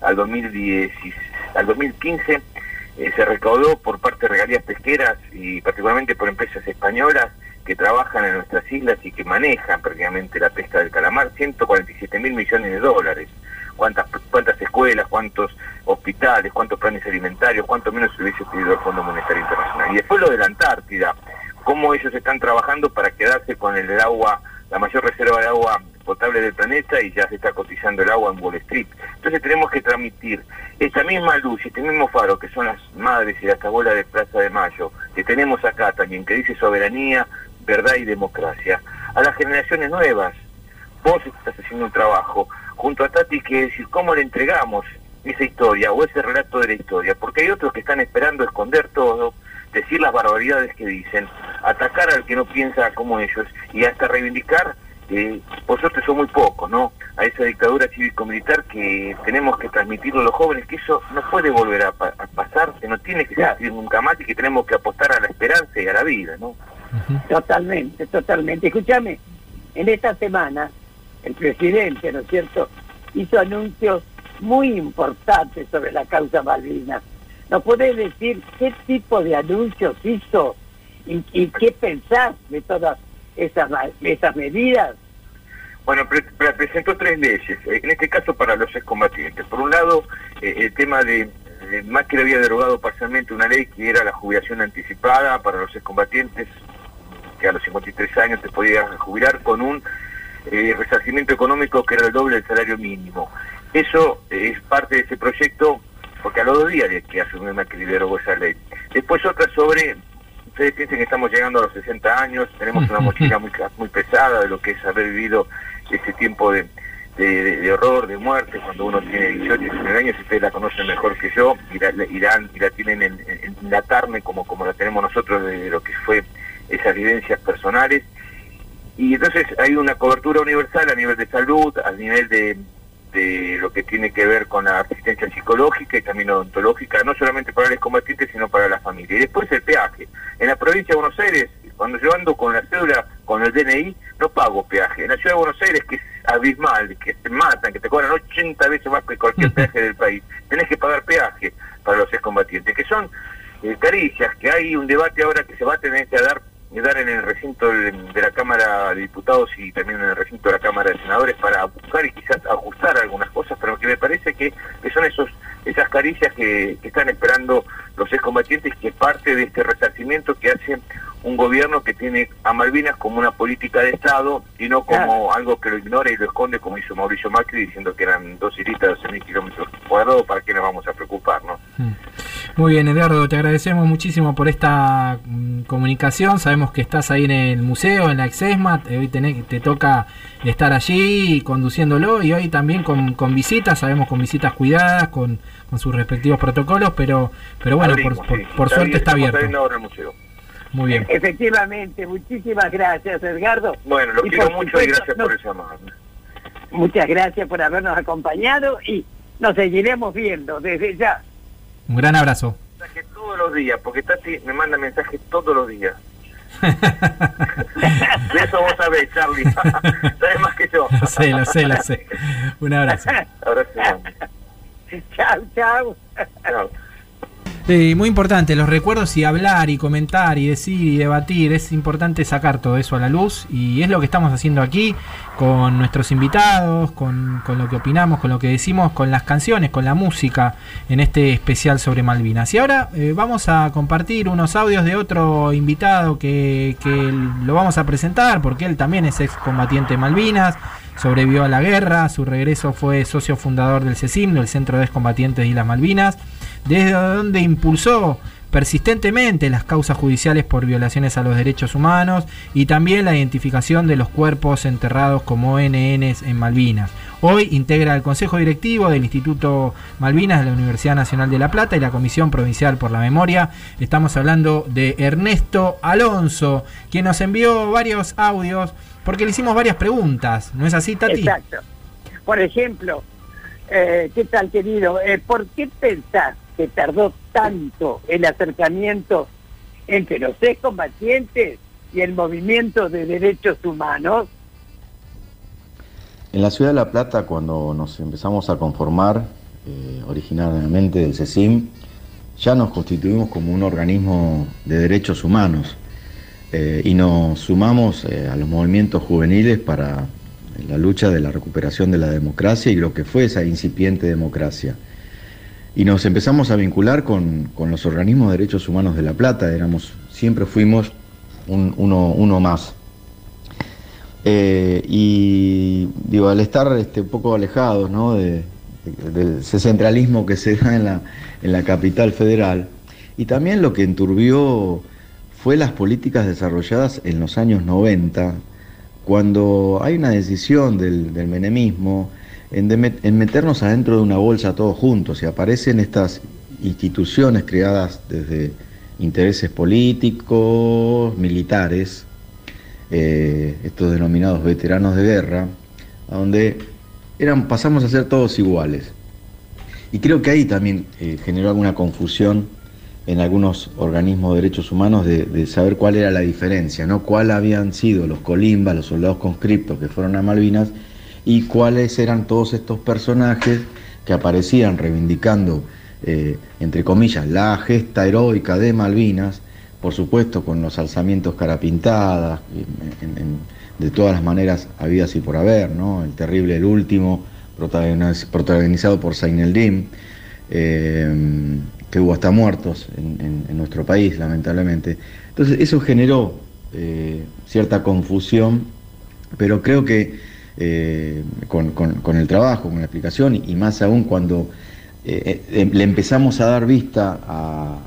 [SPEAKER 12] al 2010, al 2015 eh, se recaudó por parte de regalías pesqueras y particularmente por empresas españolas que trabajan en nuestras islas y que manejan prácticamente la pesca del calamar, 147 mil millones de dólares. ¿Cuántas, cuántas escuelas, cuántos hospitales, cuántos planes alimentarios, cuánto menos se hubiese pedido el Fondo Monetario Internacional. Y después lo de la Antártida, cómo ellos están trabajando para quedarse con el agua, la mayor reserva de agua potable del planeta y ya se está cotizando el agua en Wall Street. Entonces tenemos que transmitir esta misma luz y este mismo faro que son las madres y las abuelas de Plaza de Mayo, que tenemos acá también, que dice soberanía, verdad y democracia, a las generaciones nuevas. Vos estás haciendo un trabajo junto a Tati que decir cómo le entregamos esa historia o ese relato de la historia, porque hay otros que están esperando esconder todo, decir las barbaridades que dicen, atacar al que no piensa como ellos y hasta reivindicar, eh, por suerte son muy pocos, ¿no? A esa dictadura cívico-militar que tenemos que transmitirlo a los jóvenes, que eso no puede volver a, pasar, que no tiene que ser nunca más y que tenemos que apostar a la esperanza y a la vida, ¿no?
[SPEAKER 2] Totalmente, totalmente. Escúchame, en esta semana el presidente, ¿no es cierto?, hizo anuncios muy importantes sobre la causa Malvinas. ¿Nos podés decir qué tipo de anuncios hizo y, qué pensás de todas esas, esas medidas?
[SPEAKER 12] Bueno, presentó tres leyes, en este caso para los excombatientes. Por un lado, eh, el tema de, más que le había derogado parcialmente una ley que era la jubilación anticipada para los excombatientes, que a los 53 años te podías jubilar con un eh, resarcimiento económico que era el doble del salario mínimo. Eso es parte de ese proyecto, porque a los dos días de que asumió Macri lideró esa ley. Después otra sobre, ustedes piensan que estamos llegando a los 60 años, tenemos una mochila muy, muy pesada de lo que es haber vivido ese tiempo de, de, horror, de muerte, cuando uno tiene 18, 19 años, ustedes la conocen mejor que yo, y la, y la, tienen en, en, la carne como, como la tenemos nosotros de lo que fue esas vivencias personales. Y entonces hay una cobertura universal a nivel de salud, a nivel de, de lo que tiene que ver con la asistencia psicológica y también odontológica, no solamente para los combatientes, sino para la familia. Y después el peaje. En la provincia de Buenos Aires, cuando yo ando con la cédula, con el DNI, no pago peaje. En la ciudad de Buenos Aires, que es abismal, que te matan, que te cobran 80 veces más que cualquier peaje del país, tenés que pagar peaje para los excombatientes, que son eh, caricias, que hay un debate ahora que se va a tener que dar dar en el recinto de, la Cámara de Diputados y también en el recinto de la Cámara de Senadores para buscar y quizás ajustar algunas cosas, pero que me parece que, son esos esas caricias que, están esperando los excombatientes, que parte de este resarcimiento que hace un gobierno que tiene a Malvinas como una política de Estado y no como algo que lo ignora y lo esconde como hizo Mauricio Macri diciendo que eran dos hilitas de 12 mil kilómetros cuadrados, ¿para qué nos vamos a preocupar? ¿no? Mm.
[SPEAKER 1] Muy bien, Eduardo, te agradecemos muchísimo por esta mm, comunicación. Sabemos que estás ahí en el museo, en la Exesma. Hoy te toca estar allí conduciéndolo y hoy también con, visitas, sabemos con visitas cuidadas, con, sus respectivos protocolos, pero pero bueno, por, suerte está abierto.
[SPEAKER 2] Muy bien. Efectivamente, muchísimas gracias, Edgardo.
[SPEAKER 12] Bueno, lo quiero mucho y gracias por el llamado.
[SPEAKER 2] Muchas gracias por habernos acompañado y nos seguiremos viendo desde ya.
[SPEAKER 1] Un gran abrazo.
[SPEAKER 12] Todos los días, porque Tati me manda mensajes todos los días. [laughs] de eso vos sabés, Charlie. [laughs] sabes más que yo.
[SPEAKER 1] Lo sé, lo sé, lo sé. Un abrazo.
[SPEAKER 2] abrazo. chao, chao. Chao
[SPEAKER 1] muy importante, los recuerdos y hablar y comentar y decir y debatir, es importante sacar todo eso a la luz y es lo que estamos haciendo aquí con nuestros invitados, con, lo que opinamos, con lo que decimos, con las canciones, con la música en este especial sobre Malvinas. Y ahora eh, vamos a compartir unos audios de otro invitado que, que lo vamos a presentar porque él también es excombatiente Malvinas sobrevivió a la guerra, su regreso fue socio fundador del CECIM, el Centro de Excombatientes de las Malvinas, desde donde impulsó persistentemente las causas judiciales por violaciones a los derechos humanos y también la identificación de los cuerpos enterrados como NNs en Malvinas. Hoy integra el Consejo Directivo del Instituto Malvinas de la Universidad Nacional de La Plata y la Comisión Provincial por la Memoria. Estamos hablando de Ernesto Alonso, quien nos envió varios audios porque le hicimos varias preguntas. ¿No es así, Tati?
[SPEAKER 2] Exacto. Por ejemplo, eh, ¿qué tal, querido? Eh, ¿Por qué pensás que tardó tanto el acercamiento entre los excombatientes y el movimiento de derechos humanos?
[SPEAKER 13] En la ciudad de La Plata, cuando nos empezamos a conformar eh, originalmente del CECIM, ya nos constituimos como un organismo de derechos humanos eh, y nos sumamos eh, a los movimientos juveniles para la lucha de la recuperación de la democracia y lo que fue esa incipiente democracia. Y nos empezamos a vincular con, los organismos de derechos humanos de La Plata, éramos, siempre fuimos uno, más. Eh, y digo, al estar este, un poco alejados del centralismo que se da en la, en la capital federal, y también lo que enturbió fue las políticas desarrolladas en los años 90, cuando hay una decisión del, menemismo en, meternos adentro de una bolsa todos juntos y aparecen estas instituciones creadas desde intereses políticos, militares, eh, estos denominados veteranos de guerra, donde eran, pasamos a ser todos iguales. Y creo que ahí también eh, generó alguna confusión en algunos organismos de derechos humanos de, saber cuál era la diferencia, ¿no? cuál habían sido los colimbas, los soldados conscriptos que fueron a Malvinas y cuáles eran todos estos personajes que aparecían reivindicando, eh, entre comillas, la gesta heroica de Malvinas, por supuesto con los alzamientos carapintadas, de todas las maneras habidas y por haber, ¿no? el terrible El Último, protagonizado por Zaineldim, eh, que hubo hasta muertos en, nuestro país, lamentablemente. Entonces eso generó eh, cierta confusión, pero creo que eh, con, el trabajo, con la explicación, y más aún cuando eh, le empezamos a dar vista a,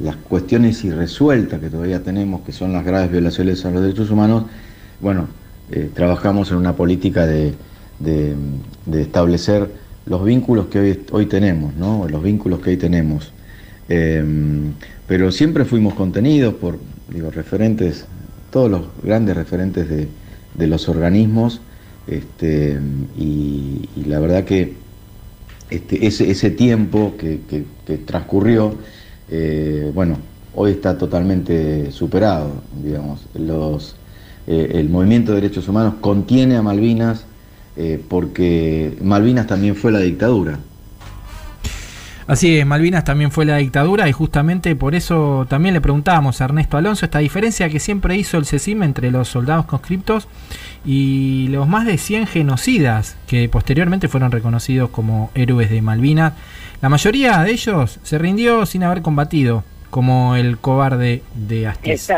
[SPEAKER 13] las cuestiones irresueltas que todavía tenemos, que son las graves violaciones a los derechos humanos, bueno, trabajamos en una política de, establecer los vínculos que hoy, tenemos, ¿no? los vínculos que hoy tenemos. Em, pero siempre fuimos contenidos por referentes, todos los grandes referentes de, los organismos, este, y, la verdad que este, ese, tiempo que, transcurrió, eh, bueno, hoy está totalmente superado, digamos. Los, eh, el movimiento de derechos humanos contiene a Malvinas, eh, porque Malvinas también fue la dictadura.
[SPEAKER 1] Así es, Malvinas también fue la dictadura y justamente por eso también le preguntábamos a Ernesto Alonso esta diferencia que siempre hizo el CECIM entre los soldados conscriptos y los más de 100 genocidas que posteriormente fueron reconocidos como héroes de Malvinas. La mayoría de ellos se rindió sin haber combatido, como el cobarde de Astiz.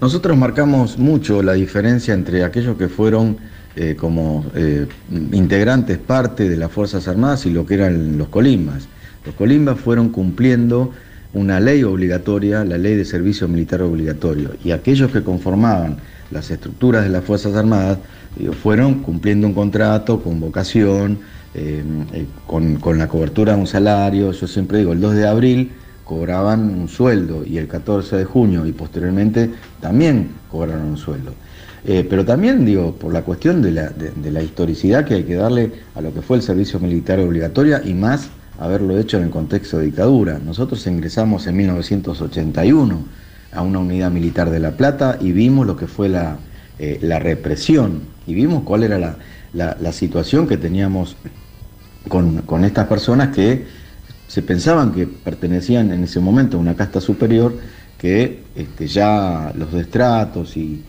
[SPEAKER 13] Nosotros marcamos mucho la diferencia entre aquellos que fueron eh, como eh, integrantes parte de las Fuerzas Armadas y lo que eran los colimbas. Los colimbas fueron cumpliendo una ley obligatoria, la ley de servicio militar obligatorio, y aquellos que conformaban las estructuras de las Fuerzas Armadas fueron cumpliendo un contrato con vocación, eh, con, con la cobertura de un salario. Yo siempre digo, el 2 de abril cobraban un sueldo y el 14 de junio y posteriormente también cobraron un sueldo. Eh, pero también, digo, por la cuestión de la, de, la, historicidad que hay que darle a lo que fue el servicio militar obligatorio y más haberlo hecho en el contexto de dictadura. Nosotros ingresamos en 1981 a una unidad militar de La Plata y vimos lo que fue la, eh, la represión y vimos cuál era la, la situación que teníamos con, con estas personas que se pensaban que pertenecían en ese momento a una casta superior, que este, ya los destratos y,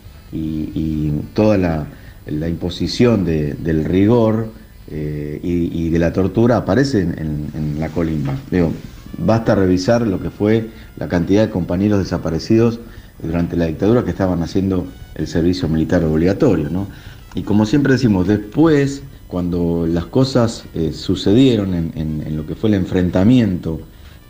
[SPEAKER 13] toda la, imposición del rigor eh, y, de la tortura aparecen en, la colimba. Basta revisar lo que fue la cantidad de compañeros desaparecidos durante la dictadura que estaban haciendo el servicio militar obligatorio. Y como siempre decimos, después cuando las cosas eh, sucedieron en, lo que fue el enfrentamiento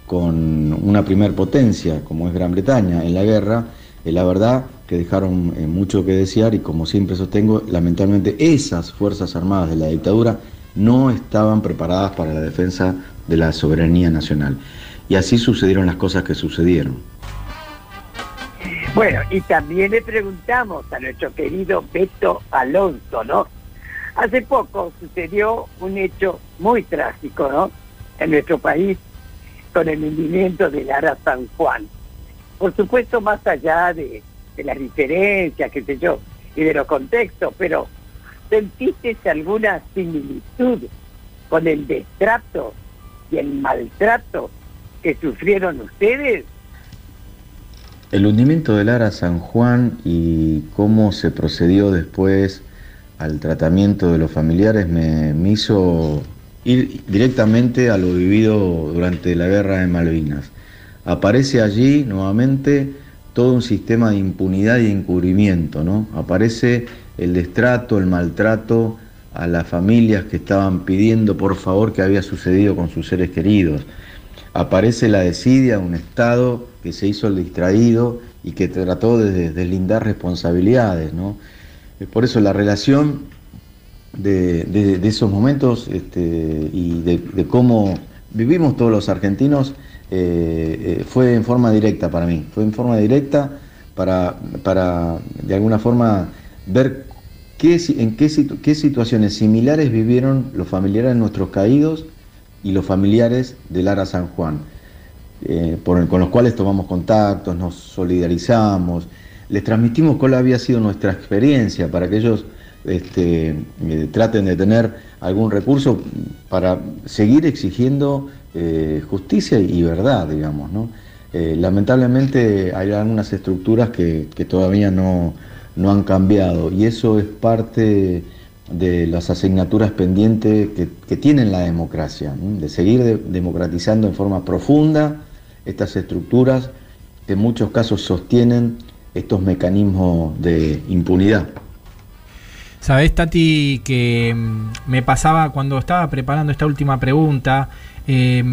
[SPEAKER 13] con una primer potencia como es Gran Bretaña en la guerra, la verdad que dejaron eh, mucho que desear y como siempre sostengo, lamentablemente esas Fuerzas Armadas de la dictadura no estaban preparadas para la defensa de la soberanía nacional. Y así sucedieron las cosas que sucedieron.
[SPEAKER 2] Bueno, y también le preguntamos a nuestro querido Beto Alonso, ¿no? Hace poco sucedió un hecho muy trágico, ¿no? En nuestro país, con el hundimiento del Ara San Juan. Por supuesto, más allá de, de las diferencias, qué sé yo, y de los contextos, pero ¿sentiste alguna similitud con el destrato y el maltrato que sufrieron ustedes?
[SPEAKER 13] El hundimiento del Ara San Juan y cómo se procedió después al tratamiento de los familiares me, me hizo ir directamente a lo vivido durante la guerra de Malvinas. Aparece allí nuevamente todo un sistema de impunidad y encubrimiento, ¿no? Aparece el destrato, el maltrato a las familias que estaban pidiendo por favor que había sucedido con sus seres queridos. Aparece la desidia, un Estado que se hizo el distraído y que trató de deslindar responsabilidades, ¿no? Por eso la relación de, de, esos momentos este, y de, cómo vivimos todos los argentinos eh, eh, fue en forma directa para mí, fue en forma directa para, para de alguna forma ver qué, en qué, qué situaciones similares vivieron los familiares de nuestros caídos y los familiares de Lara San Juan, eh, con los cuales tomamos contactos, nos solidarizamos, les transmitimos cuál había sido nuestra experiencia para que ellos este, eh, traten de tener algún recurso para seguir exigiendo eh, justicia y verdad, digamos. ¿no? Lamentablemente hay algunas estructuras que, que todavía no, no, han cambiado y eso es parte de las asignaturas pendientes que, que tiene la democracia, de seguir de, democratizando en forma profunda estas estructuras que en muchos casos sostienen estos mecanismos de impunidad.
[SPEAKER 1] Sabes, Tati, que mm, me pasaba cuando estaba preparando esta última pregunta, eh,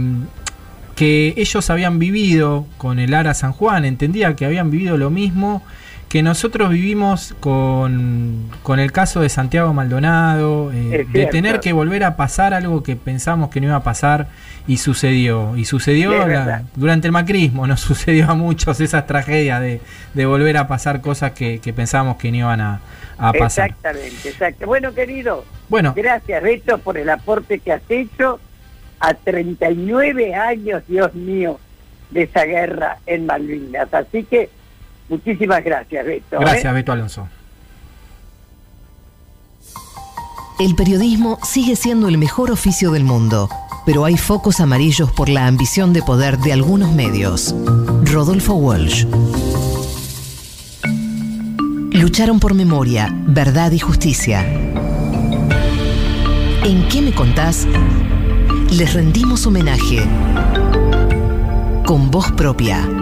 [SPEAKER 1] que ellos habían vivido con el Ara San Juan, entendía que habían vivido lo mismo que nosotros vivimos con, con el caso de Santiago Maldonado, eh, de tener que volver a pasar algo que pensamos que no iba a pasar y sucedió. Y sucedió la, durante el macrismo, nos [laughs] sucedió a muchos esas tragedias de, de volver a pasar cosas que, que pensábamos que no iban a, a pasar.
[SPEAKER 2] Exactamente, exacto. Bueno, querido,
[SPEAKER 1] bueno.
[SPEAKER 2] gracias Beto por el aporte que has hecho a 39 años, Dios mío, de esa guerra en Malvinas. Así que Muchísimas gracias, Beto. ¿eh?
[SPEAKER 1] Gracias, Beto Alonso.
[SPEAKER 5] El periodismo sigue siendo el mejor oficio del mundo, pero hay focos amarillos por la ambición de poder de algunos medios. Rodolfo Walsh. Lucharon por memoria, verdad y justicia. ¿En qué me contás? Les rendimos homenaje. Con voz propia.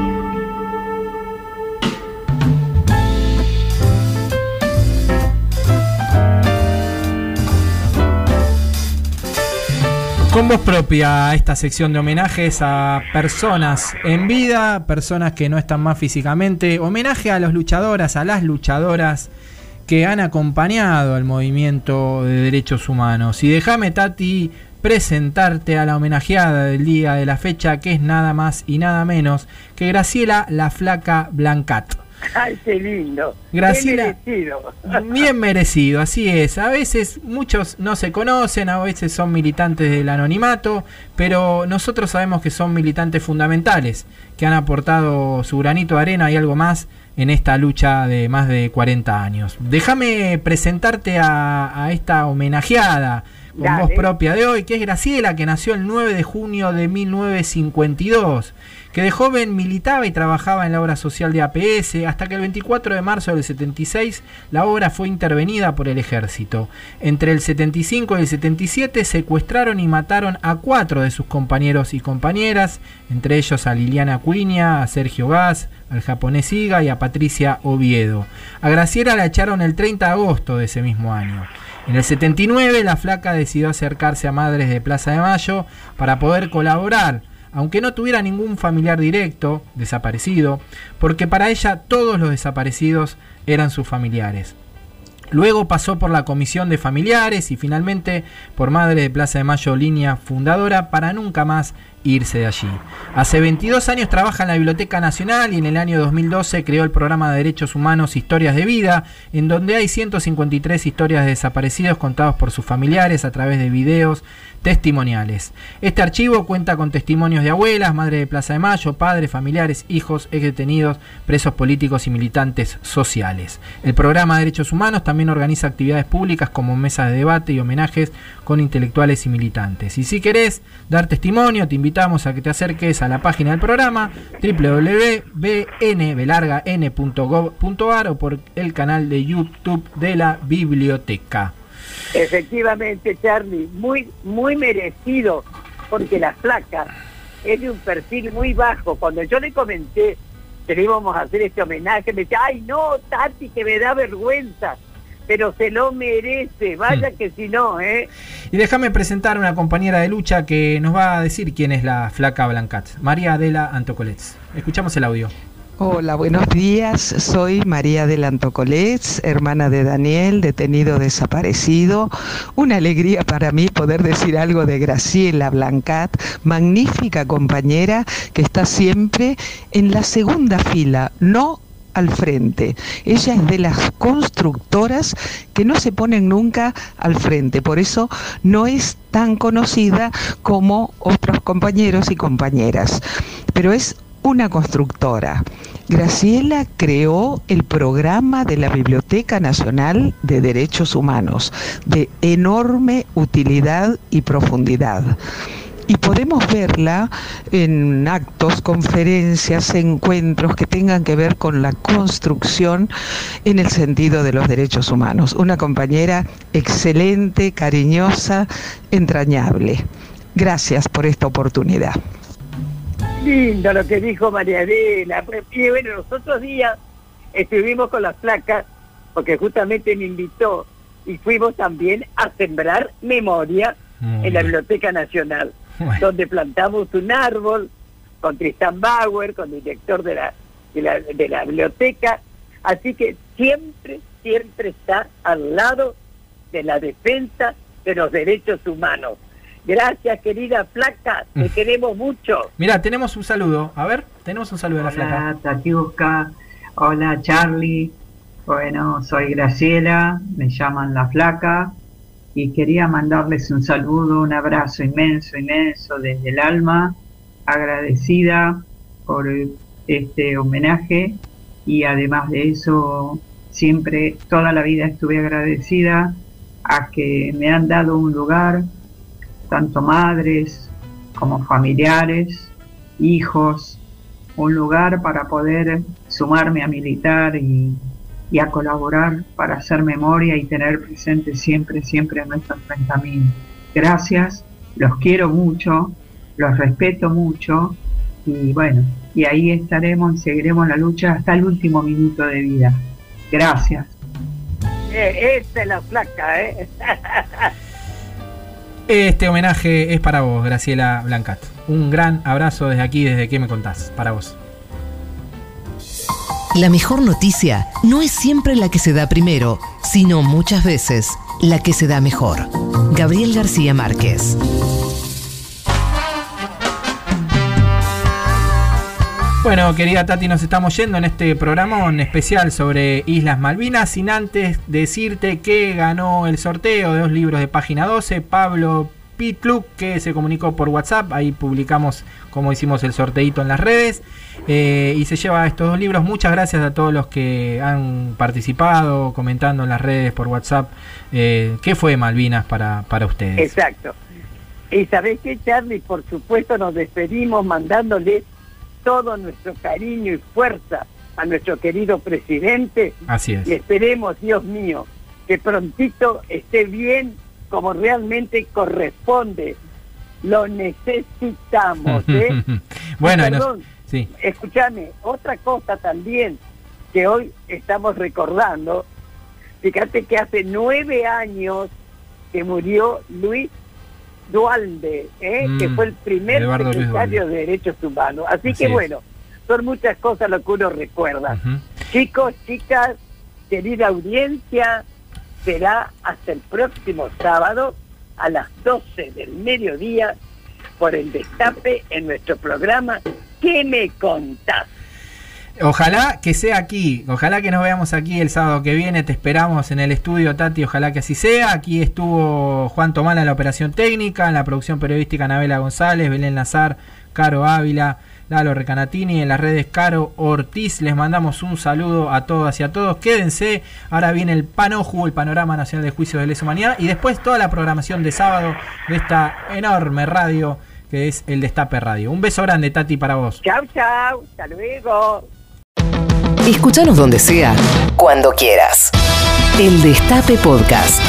[SPEAKER 1] Con voz propia esta sección de homenajes a personas en vida, personas que no están más físicamente, homenaje a las luchadoras, a las luchadoras que han acompañado al movimiento de derechos humanos. Y déjame, Tati, presentarte a la homenajeada del día de la fecha, que es nada más y nada menos que Graciela la Flaca Blancat.
[SPEAKER 2] Ay, qué lindo.
[SPEAKER 1] Graciela,
[SPEAKER 2] bien merecido.
[SPEAKER 1] Bien merecido, así es. A veces muchos no se conocen, a veces son militantes del anonimato, pero nosotros sabemos que son militantes fundamentales, que han aportado su granito de arena y algo más en esta lucha de más de 40 años. Déjame presentarte a, a esta homenajeada con
[SPEAKER 2] Dale.
[SPEAKER 1] voz propia de hoy, que es Graciela, que nació el 9 de junio de 1952 que de joven militaba y trabajaba en la obra social de APS, hasta que el 24 de marzo del 76 la obra fue intervenida por el ejército. Entre el 75 y el 77 secuestraron y mataron a cuatro de sus compañeros y compañeras, entre ellos a Liliana Cuiña, a Sergio Gas, al japonés Iga y a Patricia Oviedo. A Graciela la echaron el 30 de agosto de ese mismo año. En el 79 la flaca decidió acercarse a Madres de Plaza de Mayo para poder colaborar aunque no tuviera ningún familiar directo desaparecido, porque para ella todos los desaparecidos eran sus familiares. Luego pasó por la Comisión de Familiares y finalmente por Madre de Plaza de Mayo línea fundadora para nunca más irse de allí. Hace 22 años trabaja en la Biblioteca Nacional y en el año 2012 creó el programa de Derechos Humanos Historias de Vida, en donde hay 153 historias de desaparecidos contados por sus familiares a través de videos testimoniales. Este archivo cuenta con testimonios de abuelas, madre de Plaza de Mayo, padres, familiares, hijos, ex detenidos, presos políticos y militantes sociales. El programa de Derechos Humanos también organiza actividades públicas como mesas de debate y homenajes con intelectuales y militantes. Y si querés dar testimonio, te invitamos a que te acerques a la página del programa www.bnbelargan.gov.ar o por el canal de YouTube de la biblioteca.
[SPEAKER 2] Efectivamente, Charlie, muy, muy merecido, porque la flaca es de un perfil muy bajo. Cuando yo le comenté que le íbamos a hacer este homenaje, me decía, ay no, Tati, que me da vergüenza, pero se lo merece, vaya que si no, ¿eh?
[SPEAKER 1] Y déjame presentar una compañera de lucha que nos va a decir quién es la flaca Blancat, María Adela Antocolets. Escuchamos el audio.
[SPEAKER 14] Hola, buenos días. Soy María del Antocolets, hermana de Daniel, detenido desaparecido. Una alegría para mí poder decir algo de Graciela Blancat, magnífica compañera que está siempre en la segunda fila, no al frente. Ella es de las constructoras que no se ponen nunca al frente, por eso no es tan conocida como otros compañeros y compañeras, pero es una constructora. Graciela creó el programa de la Biblioteca Nacional de Derechos Humanos, de enorme utilidad y profundidad. Y podemos verla en actos, conferencias, encuentros que tengan que ver con la construcción en el sentido de los derechos humanos. Una compañera excelente, cariñosa, entrañable. Gracias por esta oportunidad
[SPEAKER 2] lindo lo que dijo María Adela. Y bueno, los otros días estuvimos con las placas, porque justamente me invitó y fuimos también a sembrar memoria en la Biblioteca Nacional, donde plantamos un árbol con Tristan Bauer, con el director de la, de la, de la biblioteca. Así que siempre, siempre está al lado de la defensa de los derechos humanos. Gracias, querida flaca, te mm. queremos mucho.
[SPEAKER 1] Mira, tenemos un saludo. A ver, tenemos un saludo de la flaca.
[SPEAKER 15] Hola, Tatiuska. Hola, Charlie. Bueno, soy Graciela, me llaman La Flaca y quería mandarles un saludo, un abrazo inmenso, inmenso desde el alma, agradecida por este homenaje y además de eso, siempre, toda la vida estuve agradecida a que me han dado un lugar tanto madres como familiares, hijos, un lugar para poder sumarme a militar y, a colaborar para hacer memoria y tener presente siempre, siempre nuestro enfrentamiento. Gracias, los quiero mucho, los respeto mucho y bueno, y ahí estaremos y seguiremos la lucha hasta el último minuto de vida. Gracias.
[SPEAKER 2] Eh, esta es la flaca, ¿eh?
[SPEAKER 1] Este homenaje es para vos, Graciela Blancat. Un gran abrazo desde aquí, desde que me contás, para vos.
[SPEAKER 5] La mejor noticia no es siempre la que se da primero, sino muchas veces la que se da mejor. Gabriel García Márquez.
[SPEAKER 1] Bueno, querida Tati, nos estamos yendo en este programa especial sobre Islas Malvinas, sin antes decirte que ganó el sorteo de dos libros de página 12, Pablo Pitluk, que se comunicó por WhatsApp, ahí publicamos cómo hicimos el sorteito en las redes, eh, y se lleva estos dos libros. Muchas gracias a todos los que han participado, comentando en las redes por WhatsApp. Eh, ¿Qué fue Malvinas para, para ustedes?
[SPEAKER 2] Exacto. Y sabés que Charlie, por supuesto, nos despedimos mandándole todo nuestro cariño y fuerza a nuestro querido presidente.
[SPEAKER 1] Así es.
[SPEAKER 2] Y esperemos, Dios mío, que prontito esté bien como realmente corresponde. Lo necesitamos. ¿eh? [laughs]
[SPEAKER 1] bueno,
[SPEAKER 2] perdón, sí. escúchame, otra cosa también que hoy estamos recordando. Fíjate que hace nueve años que murió Luis Dualde, ¿eh? que
[SPEAKER 1] Mm,
[SPEAKER 2] fue el primer
[SPEAKER 1] Eduardo
[SPEAKER 2] secretario de Derechos Humanos. Así,
[SPEAKER 1] Así
[SPEAKER 2] que
[SPEAKER 1] es.
[SPEAKER 2] bueno, son muchas cosas lo que uno recuerda. Chicos, chicas, querida audiencia, será hasta el próximo sábado a las 12 del mediodía por el destape en nuestro programa ¿Qué me contás?
[SPEAKER 1] Ojalá que sea aquí, ojalá que nos veamos aquí el sábado que viene, te esperamos en el estudio Tati, ojalá que así sea. Aquí estuvo Juan Tomala en la operación técnica, en la producción periodística Anabela González, Belén Lazar, Caro Ávila, Lalo Recanatini, en las redes Caro Ortiz. Les mandamos un saludo a todas y a todos. Quédense, ahora viene el Panoju, el Panorama Nacional de Juicios de Lesa Humanidad, y después toda la programación de sábado de esta enorme radio que es el Destape Radio. Un beso grande, Tati, para vos.
[SPEAKER 2] Chau, chau, hasta luego.
[SPEAKER 5] Escúchanos donde sea, cuando quieras. El Destape Podcast.